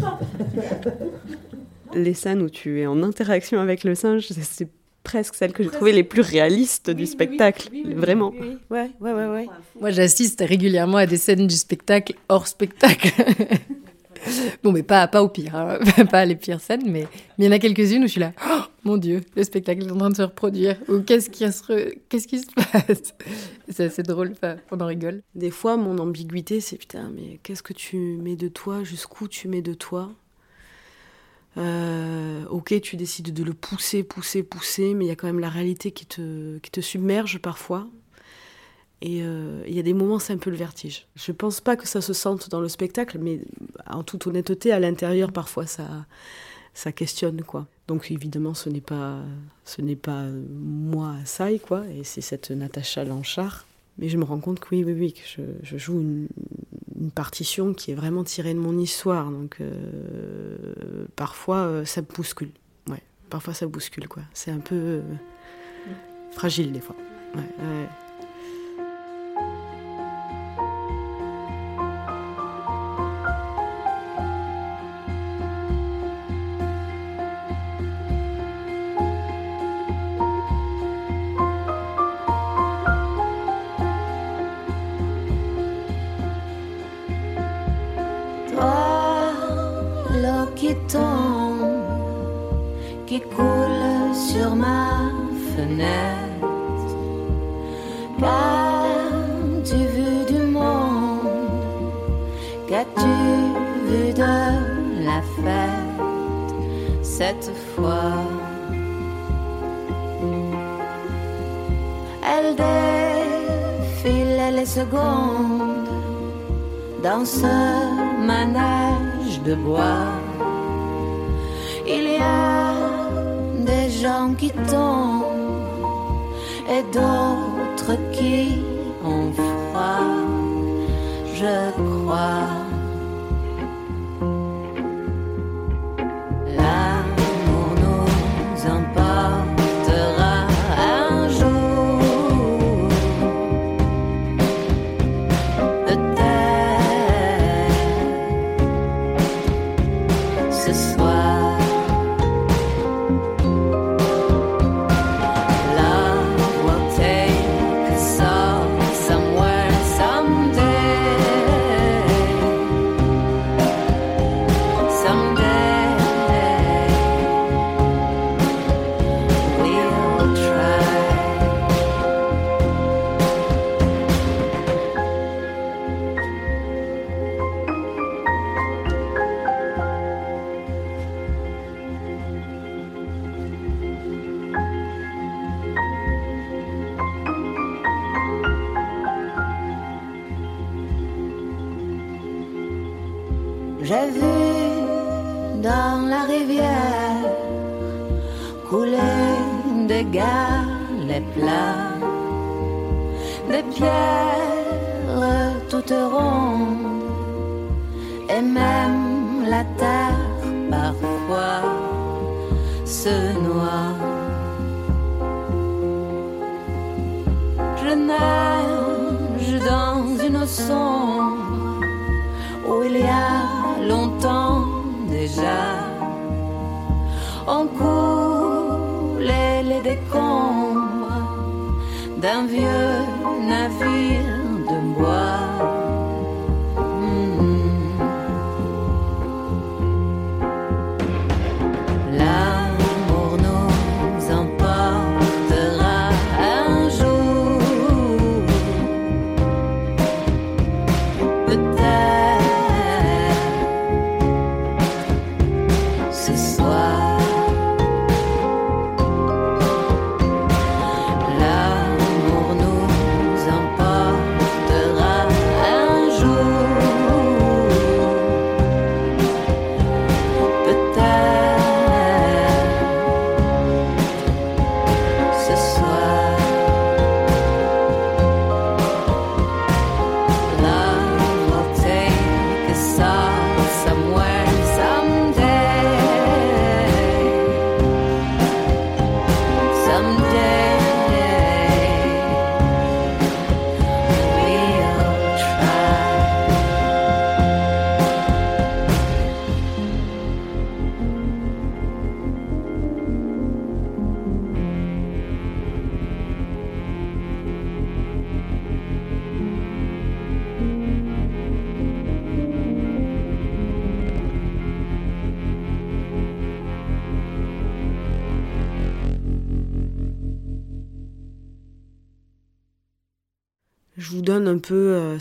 pas- pas- Les scènes où tu es en interaction avec le singe, c'est- presque celles que j'ai trouvées les plus réalistes Oui, du oui, spectacle. oui, oui, oui, Vraiment. oui, oui. Ouais, ouais, ouais, ouais. Moi, j'assiste régulièrement à des scènes du spectacle hors spectacle. bon, mais pas, pas au pire, hein. pas les pires scènes, mais il y en a quelques-unes où je suis là, oh, mon Dieu, le spectacle est en train de se reproduire, ou qu'est-ce qui, se qu'est-ce qui se passe? C'est assez drôle, on en rigole. Des fois, mon ambiguïté, c'est putain, mais qu'est-ce que tu mets de toi? Jusqu'où tu mets de toi? Euh, Ok, tu décides de le pousser, pousser, pousser, mais il y a quand même la réalité qui te, qui te submerge parfois. Et euh, il y a des moments, c'est un peu le vertige. Je pense pas que ça se sente dans le spectacle, mais en toute honnêteté, à l'intérieur, parfois, ça, ça questionne, quoi. Donc évidemment, ce n'est pas, ce n'est pas moi, Sai, quoi, et c'est cette Natacha Lanchard. Mais je me rends compte que oui, oui, oui, que je, joue une, partition qui est vraiment tirée de mon histoire. Donc euh, parfois, euh, ça bouscule. Ouais, parfois ça bouscule, quoi. C'est un peu fragile des fois. Ma fenêtre. Qu'as-tu vu du monde? Qu'as-tu vu de la fête cette fois? Elle défile les secondes dans ce manège de bois. Gens qui tombent et d'autres qui ont froid, je crois.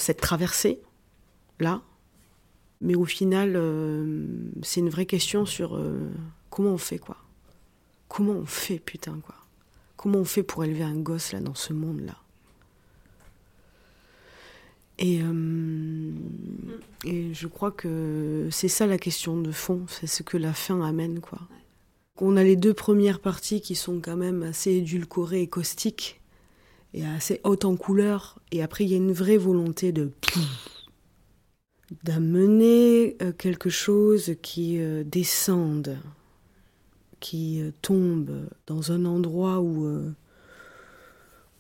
Cette traversée, là. Mais au final, euh, c'est une vraie question sur euh, comment on fait, quoi. Comment on fait, putain, quoi. Comment on fait pour élever un gosse, là, dans ce monde-là et, euh, et je crois que c'est ça la question de fond, c'est ce que la fin amène, quoi. On a les deux premières parties qui sont quand même assez édulcorées et caustiques et assez haute en couleur. Et après, il y a une vraie volonté de d'amener euh, quelque chose qui euh, descende, qui euh, tombe dans un endroit où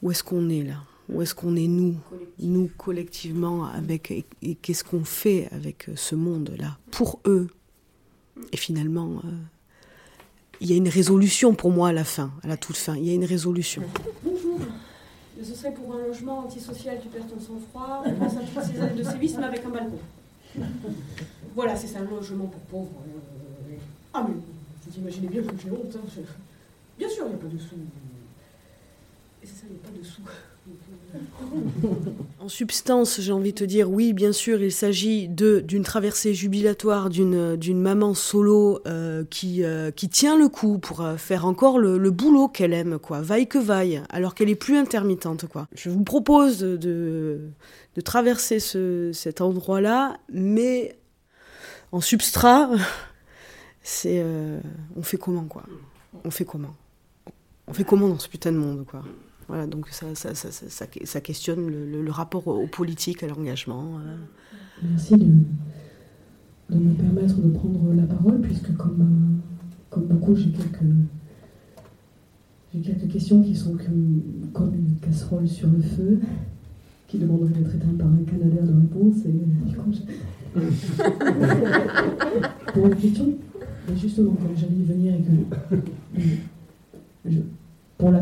où est-ce qu'on est là? Où est-ce qu'on est nous, nous collectivement avec et, qu'est-ce qu'on fait avec ce monde là pour eux Et finalement, il y a une résolution pour moi à la fin, à la toute fin. Il y a une résolution. Ce serait pour un logement antisocial, tu perds ton sang-froid. On pense à toutes ces années de sévices, mais avec un balcon. Voilà, c'est ça, un logement pour pauvres. euh, Ah, mais vous imaginez bien que j'ai honte. hein, Bien sûr, il n'y a pas de sous. Et c'est ça, il n'y a pas de sous. En substance, j'ai envie de te dire, oui, bien sûr, il s'agit d'une traversée jubilatoire d'une maman solo euh, qui euh, qui tient le coup pour euh, faire encore le, le boulot qu'elle aime, quoi, vaille que vaille, alors qu'elle est plus intermittente, quoi. Je vous propose de de traverser ce, cet endroit-là, mais en substrat, c'est on fait comment, quoi? On fait comment? On fait comment dans ce putain de monde, quoi? Voilà, donc ça, ça, ça, ça, ça- ça questionne le, le- le rapport au politique, à l'engagement. euh. Merci de, de me permettre de prendre la parole, puisque comme, euh, comme beaucoup, j'ai quelques, j'ai quelques questions qui sont comme, comme une casserole sur le feu, qui demanderaient d'être éteinte par un canadair de réponse. Et du coup, j'ai- Pour la question, mais justement, comme j'allais y venir et que. je- pour la.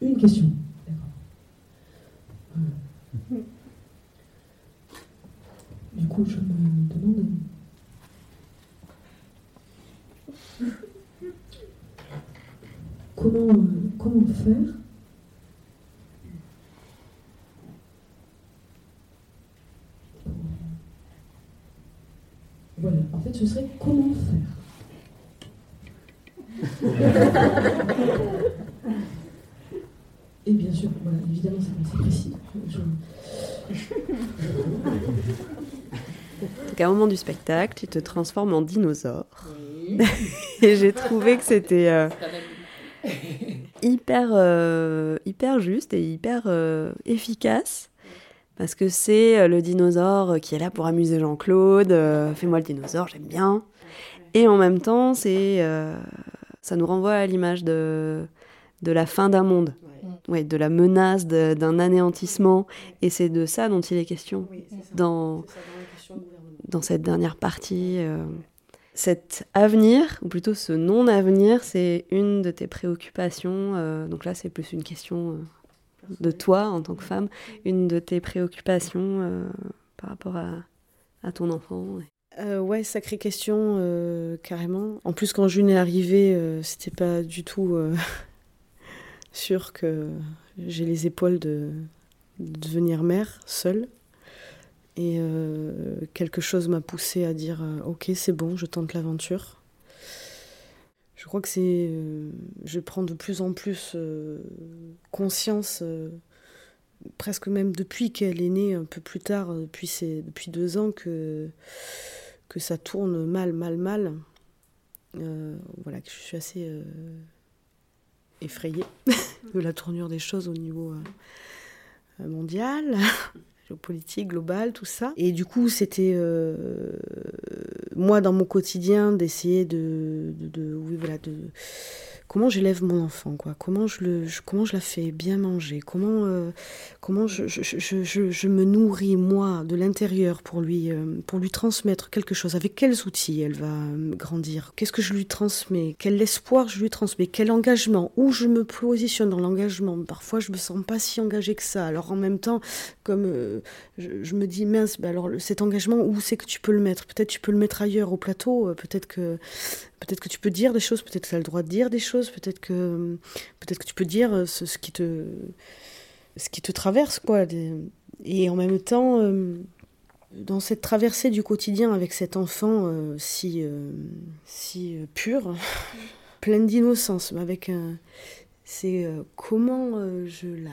Une question. D'accord. Du coup, je me demande. Comment, euh, comment faire Voilà, en fait, ce serait comment faire sûr, voilà, évidemment, c'est précis. Je- Donc à un moment du spectacle, tu te transformes en dinosaure. Et j'ai trouvé que c'était euh, hyper, euh, hyper juste et hyper euh, efficace. Parce que c'est le dinosaure qui est là pour amuser Jean-Claude. Fais-moi le dinosaure, j'aime bien. Et en même temps, c'est, ça nous renvoie à l'image de, de la fin d'un monde. Ouais, de la menace de- d'un anéantissement. Et c'est de ça dont il est question dans, dans cette dernière partie. euh. Cet avenir, ou plutôt ce non-avenir, c'est une de tes préoccupations. euh, donc là, c'est plus une question euh, de toi en tant que femme, une de tes préoccupations euh, par rapport à, à ton enfant. Euh, ouais, sacrée question, euh, carrément. En plus, quand June est arrivée, euh, c'était pas du tout euh, sûr que j'ai les épaules de, de devenir mère seule. Et euh, quelque chose m'a poussée à dire euh, Ok, c'est bon, je tente l'aventure. Je crois que c'est. euh, je prends de plus en plus conscience, presque même depuis qu'elle est née, un peu plus tard, depuis, ces- depuis deux ans, que, que ça tourne mal, mal, mal. Voilà, que je suis assez effrayée de la tournure des choses au niveau euh, mondial, géopolitique, global, tout ça. Et du coup, c'était euh, moi dans mon quotidien d'essayer de, oui, voilà, de comment j'élève mon enfant, quoi. Comment je le, comment je la fais bien manger, comment, euh, comment je, je, je, me nourris moi de l'intérieur pour lui, euh, pour lui transmettre quelque chose. Avec quels outils elle va euh, grandir? Qu'est-ce que je lui transmets? Quel espoir je lui transmets? Quel engagement? Où je me positionne dans l'engagement? Parfois, je me sens pas si engagée que ça. Alors en même temps, comme je, me dis mince, bah alors cet engagement, où c'est que tu peux le mettre? Peut-être tu peux le mettre ailleurs au plateau. Peut-être que peut-être que tu peux dire des choses. Peut-être que tu as le droit de dire des choses. Peut-être que peut-être que tu peux dire euh, ce, qui te ce qui te traverse quoi. Et en même temps. euh, dans cette traversée du quotidien avec cet enfant euh, si, si pur, pleine d'innocence, avec. C'est comment je la.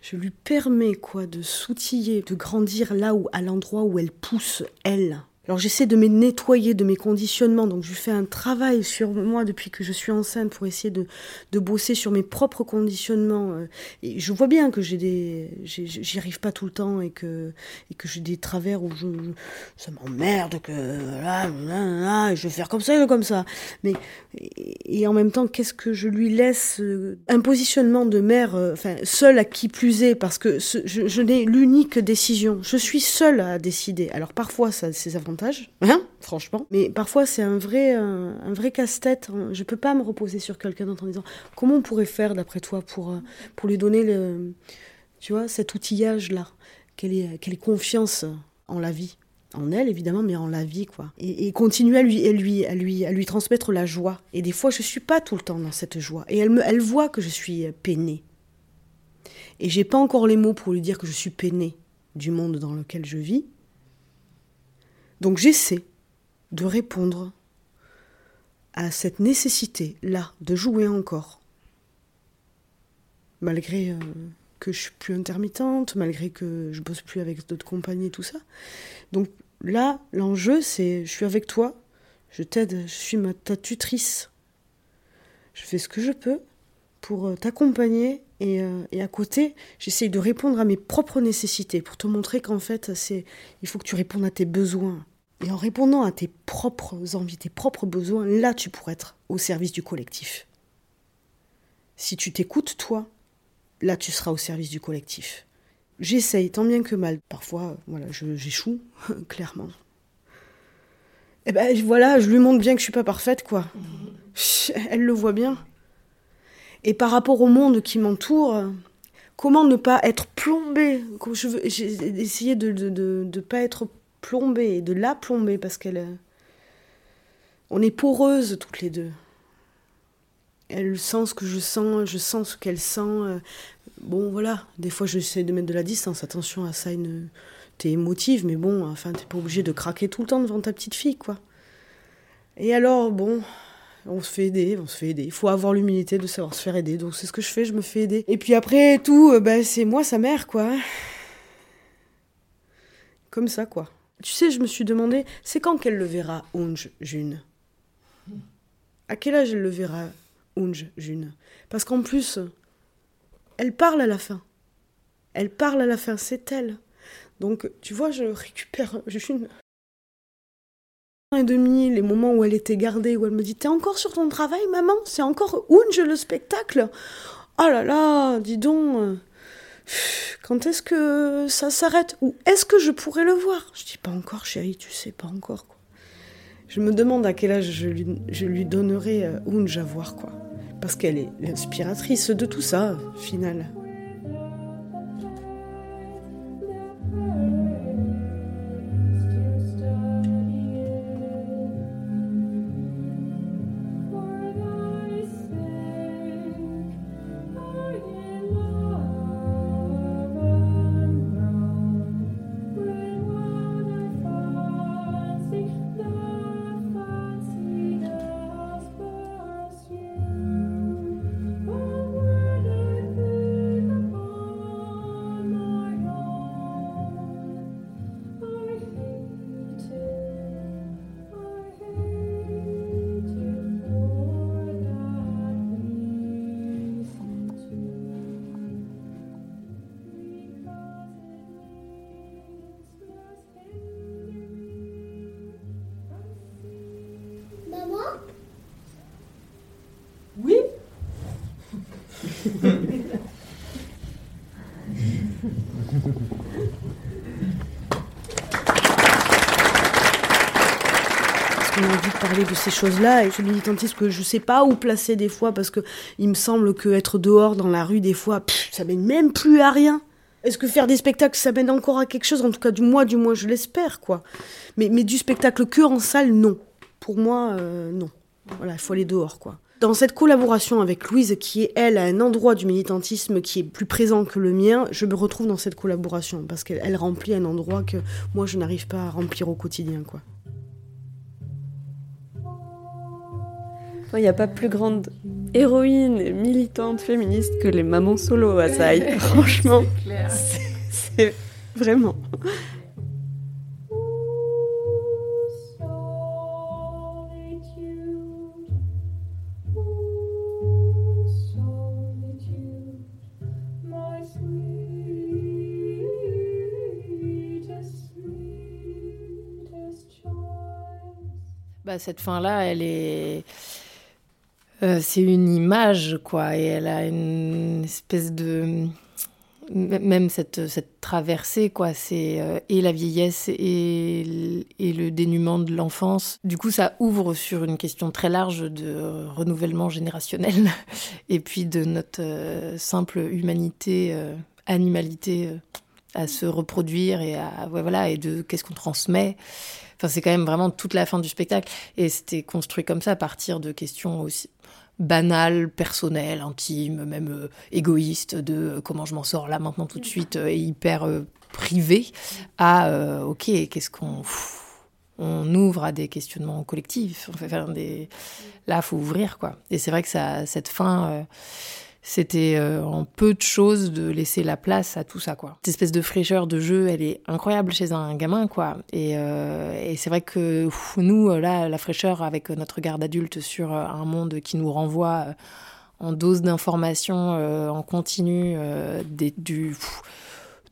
Je lui permets quoi de s'outiller, de grandir là où, à l'endroit où elle pousse, elle. Alors j'essaie de me nettoyer de mes conditionnements, donc je fais un travail sur moi depuis que je suis enceinte pour essayer de, de bosser sur mes propres conditionnements. euh, Et je vois bien que j'ai des, j'y arrive pas tout le temps et que, et que j'ai des travers où je, ça m'emmerde que là, là, là, je vais faire comme ça comme ça. Mais et, en même temps, qu'est-ce que je lui laisse euh, un positionnement de mère, euh, enfin seule à qui plus est, parce que je, n'ai l'unique décision. Je suis seule à décider. Alors parfois ça a franchement, mais parfois c'est un vrai, un, un vrai casse-tête. Je peux pas me reposer sur quelqu'un d'autre en disant comment on pourrait faire d'après toi pour euh, pour lui donner le, tu vois, cet outillage là, qu'elle ait, qu'elle confiance en la vie? En elle évidemment mais en la vie quoi. Et, et continuer à lui à lui à lui à lui transmettre la joie. Et des fois je suis pas tout le temps dans cette joie. Et elle me elle voit que je suis peinée. Et j'ai pas encore les mots pour lui dire que je suis peinée du monde dans lequel je vis donc j'essaie de répondre à cette nécessité là de jouer encore malgré euh, que je suis plus intermittente, malgré que je bosse plus avec d'autres compagnies et tout ça. Donc là, l'enjeu, c'est je suis avec toi, je t'aide, je suis ma, ta tutrice. Je fais ce que je peux pour euh, t'accompagner et, euh, et à côté, j'essaye de répondre à mes propres nécessités pour te montrer qu'en fait, c'est il faut que tu répondes à tes besoins. Et en répondant à tes propres envies, tes propres besoins, là, tu pourrais être au service du collectif. Si tu t'écoutes, toi, là, tu seras au service du collectif. J'essaye tant bien que mal. Parfois, voilà, j'échoue, clairement. Et ben voilà, je lui montre bien que je suis pas parfaite, quoi. Elle le voit bien. Et par rapport au monde qui m'entoure, comment ne pas être plombée? Essayé de ne de pas être plombée, de la plomber, parce qu'elle. euh, On est poreuses toutes les deux. Elle sent ce que je sens, je sens ce qu'elle sent. euh, Bon, voilà, des fois j'essaie de mettre de la distance. Attention à ça, une... t'es émotive, mais bon, enfin, t'es pas obligé de craquer tout le temps devant ta petite fille, quoi. Et alors, bon, on se fait aider, on se fait aider. Il faut avoir l'humilité de savoir se faire aider. Donc c'est ce que je fais, je me fais aider. Et puis après tout, euh, ben, c'est moi sa mère, quoi. Comme ça, quoi. Tu sais, je me suis demandé, c'est quand qu'elle le verra, Unge June À quel âge elle le verra, Unge June Parce qu'en plus, elle parle à la fin. Elle parle à la fin, c'est elle. Donc, tu vois, je récupère June et demi, les moments où elle était gardée, où elle me dit T'es encore sur ton travail, maman? C'est encore Unge le spectacle? Oh là là, dis donc euh, Quand est-ce que ça s'arrête Ou est-ce que je pourrais le voir Je dis Pas encore, chérie, tu sais, pas encore. Quoi. Je me demande à quel âge je lui, je lui donnerai euh, à voir, quoi. Parce qu'elle est l'inspiratrice de tout ça, final. Ces choses-là et ce militantisme que je sais pas où placer des fois parce que il me semble que être dehors dans la rue des fois, ça mène même plus à rien. Est-ce que faire des spectacles, ça mène encore à quelque chose? En tout cas, du moins, du moins, je l'espère, quoi. Mais, mais du spectacle que en salle, non. Pour moi, euh, non. Voilà, il faut aller dehors, quoi. Dans cette collaboration avec Louise, qui est, elle, à un endroit du militantisme qui est plus présent que le mien, je me retrouve dans cette collaboration parce qu'elle elle remplit un endroit que moi, je n'arrive pas à remplir au quotidien, quoi. Il n'y a pas plus grande héroïne et militante féministe que les mamans solo à Saï. Franchement, c'est- c'est vraiment. Bah, cette fin-là, elle est. euh, c'est une image, quoi, et elle a une espèce de. Même cette, cette traversée, quoi, c'est euh, et la vieillesse et, et le dénuement de l'enfance. Du coup, ça ouvre sur une question très large de renouvellement générationnel et puis de notre euh, simple humanité, animalité à se reproduire et à voilà et de qu'est-ce qu'on transmet. Enfin, c'est quand même vraiment toute la fin du spectacle. Et c'était construit comme ça, à partir de questions aussi banales, personnelles, intimes, même euh, égoïstes, de euh, comment je m'en sors là maintenant tout de suite, euh, et hyper privé, à ok, qu'est-ce qu'on. On ouvre à des questionnements collectifs. On fait faire des. Là, faut ouvrir, quoi. Et c'est vrai que ça, cette fin. C'était euh, en peu de choses de laisser la place à tout ça, quoi. Cette espèce de fraîcheur de jeu, elle est incroyable chez un gamin, quoi. Et, euh, c'est vrai que nous, euh, là, la fraîcheur avec notre regard d'adulte sur un monde qui nous renvoie en dose d'informations en continu, du,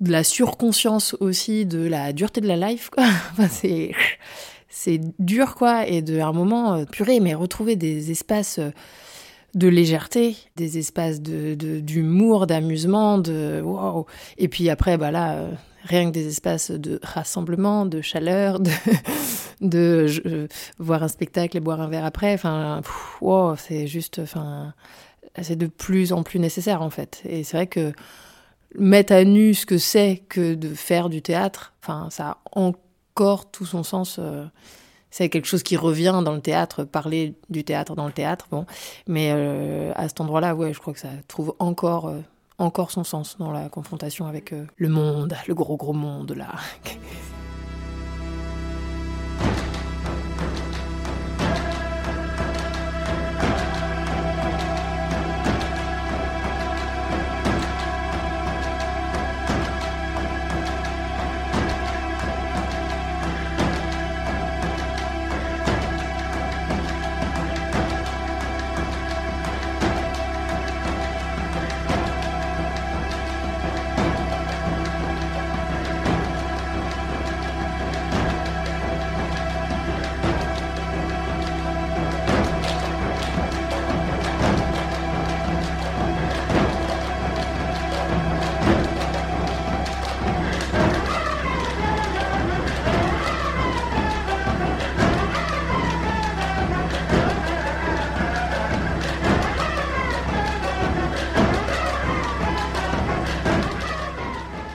de la surconscience aussi, de la dureté de la life, quoi. Enfin, c'est, c'est dur, quoi. Et de, à un moment, purée, mais retrouver des espaces de légèreté, des espaces d'humour, d'amusement, de wow. Et puis après, bah là, euh, rien que des espaces de rassemblement, de chaleur, de, de euh, voir un spectacle et boire un verre après. Enfin, wow, c'est juste, enfin, c'est de plus en plus nécessaire en fait. Et c'est vrai que mettre à nu ce que c'est que de faire du théâtre, enfin, ça a encore tout son sens. euh, c'est quelque chose qui revient dans le théâtre, parler du théâtre dans le théâtre, bon. Mais euh, à cet endroit-là, ouais, je crois que ça trouve encore, euh, encore son sens dans la confrontation avec euh, le monde, le gros gros monde là.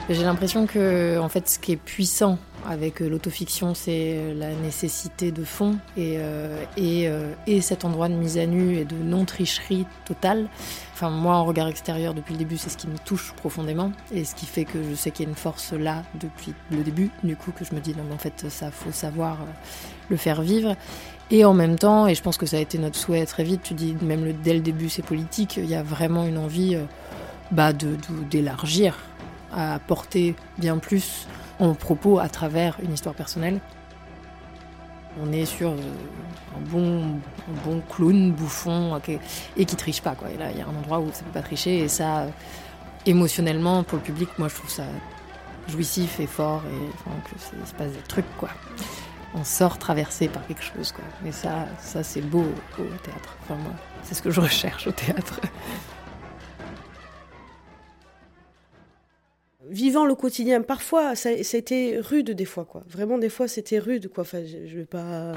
J'ai l'impression que, en fait, ce qui est puissant avec euh, l'autofiction, c'est euh, la nécessité de fond et, euh, et, et cet endroit de mise à nu et de non-tricherie totale. Enfin, moi, en regard extérieur, depuis le début, c'est ce qui me touche profondément et ce qui fait que je sais qu'il y a une force là depuis le début. Du coup, que je me dis, non, en fait, ça, faut savoir le faire vivre. Et en même temps, et je pense que ça a été notre souhait très vite, tu dis, même le, dès le début, c'est politique, il y a vraiment une envie bah, d'élargir à porter bien plus en propos à travers une histoire personnelle. On est sur euh, un bon, bon clown, bouffon, ok, et qui triche pas. Quoi. Et là, il y a un endroit où ça peut pas tricher, et ça, euh, émotionnellement, pour le public, moi, je trouve ça jouissif et fort, et que il se passe des trucs, quoi. On sort traversé par quelque chose, quoi. Et ça, ça c'est beau au théâtre. Enfin, moi, c'est ce que je recherche au théâtre. Vivant le quotidien. Parfois, ça, a été rude des fois, quoi. Vraiment, des fois, c'était rude, quoi. Enfin, je, je vais pas,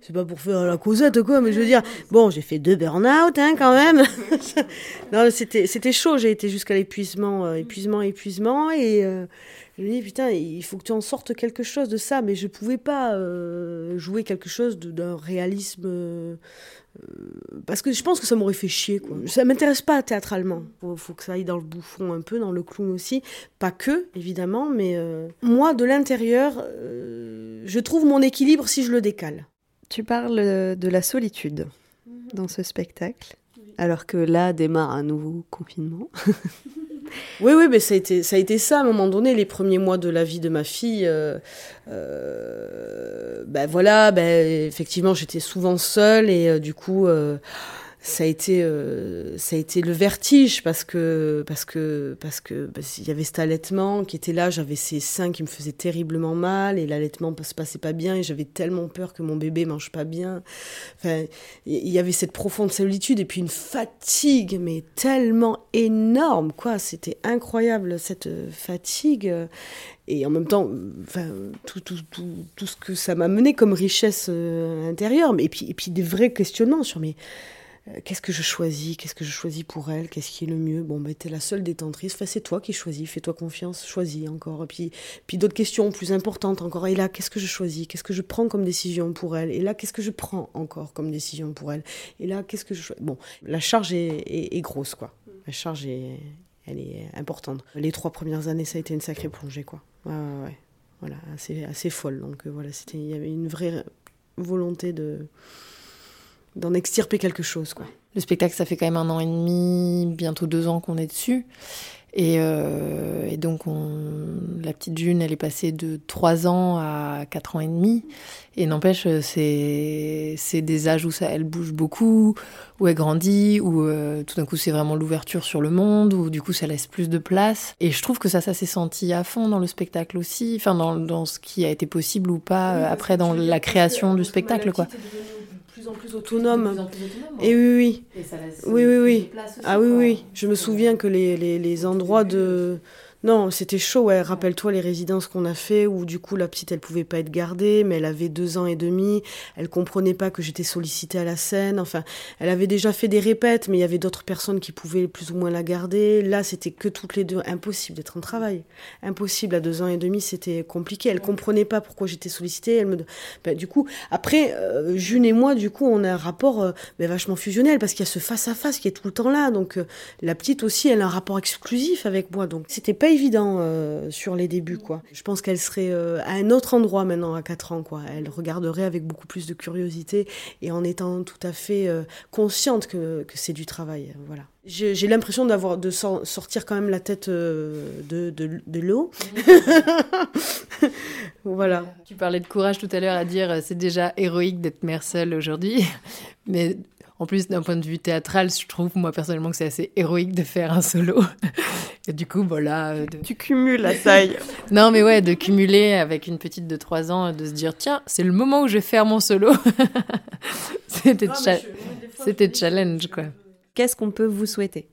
c'est pas pour faire la causette, quoi, mais je veux dire, bon, j'ai fait deux burn-out, hein, quand même. non, c'était, c'était chaud. J'ai été jusqu'à l'épuisement, euh, épuisement, épuisement, et euh, je me dis putain, il faut que tu en sortes quelque chose de ça, mais je pouvais pas euh, jouer quelque chose d'un réalisme. Euh, parce que je pense que ça m'aurait fait chier quoi. Ça m'intéresse pas théâtralement. Faut, faut que ça aille dans le bouffon un peu, dans le clown aussi. Pas que, évidemment, mais euh, moi, de l'intérieur, euh, je trouve mon équilibre si je le décale. Tu parles de la solitude dans ce spectacle, alors que là démarre un nouveau confinement. Oui, oui, mais ça a, été, ça a été ça à un moment donné, les premiers mois de la vie de ma fille. euh, euh, ben voilà, effectivement, j'étais souvent seule et euh, du coup, euh, ça a été, euh, ça a été le vertige parce que, parce que, parce que, parce qu'il y avait cet allaitement qui était là. J'avais ces seins qui me faisaient terriblement mal et l'allaitement se passait pas bien et j'avais tellement peur que mon bébé mange pas bien. Enfin, il y avait cette profonde solitude et puis une fatigue, mais tellement énorme, quoi. C'était incroyable cette euh, fatigue. Et en même temps, enfin, tout, tout, tout, tout ce que ça m'a mené comme richesse euh, intérieure. Mais, et, puis, et puis des vrais questionnements sur euh, qu'est-ce que je choisis? Qu'est-ce que je choisis pour elle? Qu'est-ce qui est le mieux? Bon, ben, t'es la seule détentrice. Enfin, c'est toi qui choisis. Fais-toi confiance. Choisis encore. Puis, puis d'autres questions plus importantes encore. Et là, qu'est-ce que je choisis? Qu'est-ce que je prends comme décision pour elle? Et là, qu'est-ce que je prends encore comme décision pour elle? Et là, qu'est-ce que je choisis? Bon, la charge est, est- est grosse, quoi. La charge est, elle est importante. Les trois premières années, ça a été une sacrée plongée, quoi. Ouais, ouais, ouais. Voilà, assez, assez folle. Donc euh, voilà, il y avait une vraie volonté de d'en extirper quelque chose, quoi. Le spectacle, ça fait quand même un an et demi, bientôt deux ans qu'on est dessus. Et, euh, et donc, on, la petite June, elle est passée de 3 ans à 4 ans et demi. Et n'empêche, c'est c'est des âges où ça, elle bouge beaucoup, où elle grandit, où euh, tout d'un coup, c'est vraiment l'ouverture sur le monde, où du coup, ça laisse plus de place. Et je trouve que ça, ça s'est senti à fond dans le spectacle aussi, enfin, dans, dans ce qui a été possible ou pas euh, après dans la création du spectacle, quoi. Plus en plus autonome. Et oui, oui. Oui, oui, oui. Ah oui, oui. Je me souviens que les, les, les endroits de... Non, c'était chaud, ouais. Rappelle-toi les résidences qu'on a fait où du coup la petite elle pouvait pas être gardée, mais elle avait deux ans et demi. Elle comprenait pas que j'étais sollicitée à la scène. Enfin, elle avait déjà fait des répètes, mais il y avait d'autres personnes qui pouvaient plus ou moins la garder. Là, c'était que toutes les deux. Impossible d'être en travail. Impossible. À deux ans et demi, c'était compliqué. Elle comprenait pas pourquoi j'étais sollicitée. Elle me. Ben, du coup, après, euh, June et moi, du coup, on a un rapport euh, ben, vachement fusionnel parce qu'il y a ce face à face qui est tout le temps là. Donc, euh, la petite aussi, elle a un rapport exclusif avec moi. Donc, c'était pas évident euh, sur les débuts, quoi. Je pense qu'elle serait euh, à un autre endroit maintenant à 4 ans, quoi. Elle regarderait avec beaucoup plus de curiosité et en étant tout à fait euh, consciente que, que c'est du travail, voilà. J'ai l'impression d'avoir de sor- sortir quand même la tête de, de, de l'eau. voilà. Tu parlais de courage tout à l'heure à dire c'est déjà héroïque d'être mère seule aujourd'hui. Mais en plus, d'un point de vue théâtral, je trouve moi personnellement que c'est assez héroïque de faire un solo. Et du coup, voilà. euh, de- Tu cumules la taille. Non, mais ouais, de cumuler avec une petite de 3 ans, de se dire tiens, c'est le moment où je vais faire mon solo. C'était cha- c'était challenge, quoi. Qu'est-ce qu'on peut vous souhaiter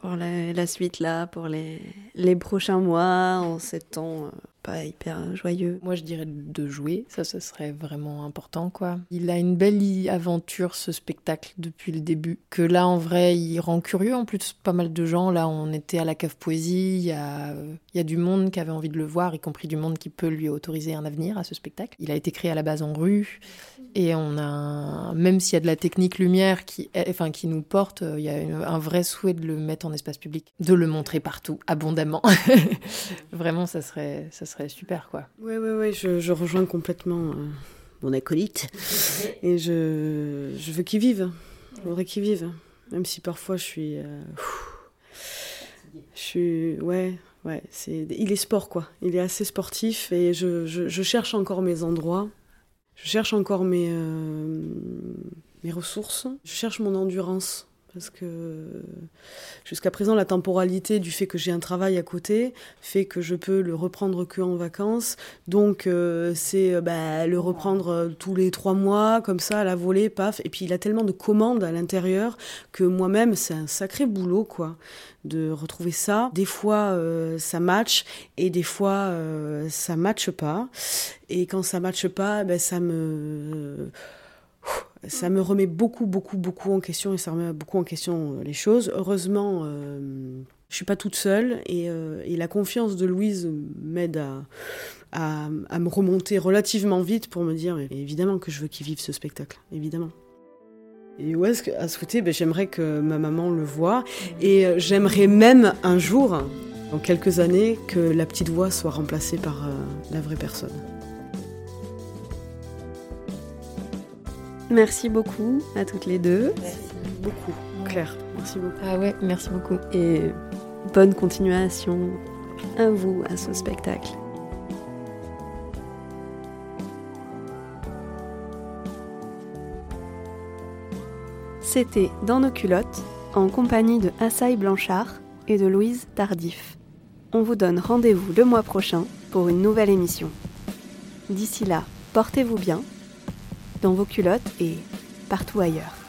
pour la, la suite là, pour les, les prochains mois, en ces temps euh, pas hyper joyeux Moi, je dirais de jouer, ça, ce serait vraiment important, quoi. Il a une belle aventure, ce spectacle, depuis le début. Que là, en vrai, il rend curieux, en plus, pas mal de gens. Là, on était à la cave poésie, il y a, du monde qui avait envie de le voir, y compris du monde qui peut lui autoriser un avenir à ce spectacle. Il a été créé à la base en rue, et on a, même s'il y a de la technique lumière qui, enfin, qui nous porte, euh, il y a un vrai souhait de le mettre en espace public, de le montrer partout, abondamment. Vraiment, ça serait, ça serait super, quoi. Ouais, ouais, ouais, je, je rejoins complètement euh, mon acolyte. Et je, je veux qu'il vive. Je voudrais qu'il vive. Même si parfois je suis. euh, je suis. Ouais, ouais. C'est, il est sport, quoi. Il est assez sportif et je, je, je cherche encore mes endroits. Je cherche encore mes, euh, mes ressources. Je cherche mon endurance. Parce que jusqu'à présent, la temporalité du fait que j'ai un travail à côté fait que je peux le reprendre que en vacances. Donc, euh, c'est euh, bah, le reprendre euh, tous les trois mois, comme ça, à la volée, paf. Et puis, il a tellement de commandes à l'intérieur que moi-même, c'est un sacré boulot, quoi, de retrouver ça. Des fois, ça match, et des fois, euh, ça matche pas. Et quand ça matche pas, ben, ça me ça me remet beaucoup, beaucoup, beaucoup en question et ça remet beaucoup en question euh, les choses. Heureusement, euh, je suis pas toute seule et, euh, la confiance de Louise m'aide à, me remonter relativement vite pour me dire évidemment que je veux qu'il vive ce spectacle, évidemment. Et où est-ce que, à souhaiter, ben, j'aimerais que ma maman le voie et euh, j'aimerais même un jour, dans quelques années, que la petite voix soit remplacée par la vraie personne. Merci beaucoup à toutes les deux Beaucoup, Claire, merci beaucoup. Ah ouais, merci beaucoup. et bonne continuation à vous à ce spectacle. C'était Dans nos culottes, en compagnie de Assaï Blanchard et de Louise Tardif. On vous donne rendez-vous le mois prochain pour une nouvelle émission. D'ici là, portez-vous bien, dans vos culottes et partout ailleurs.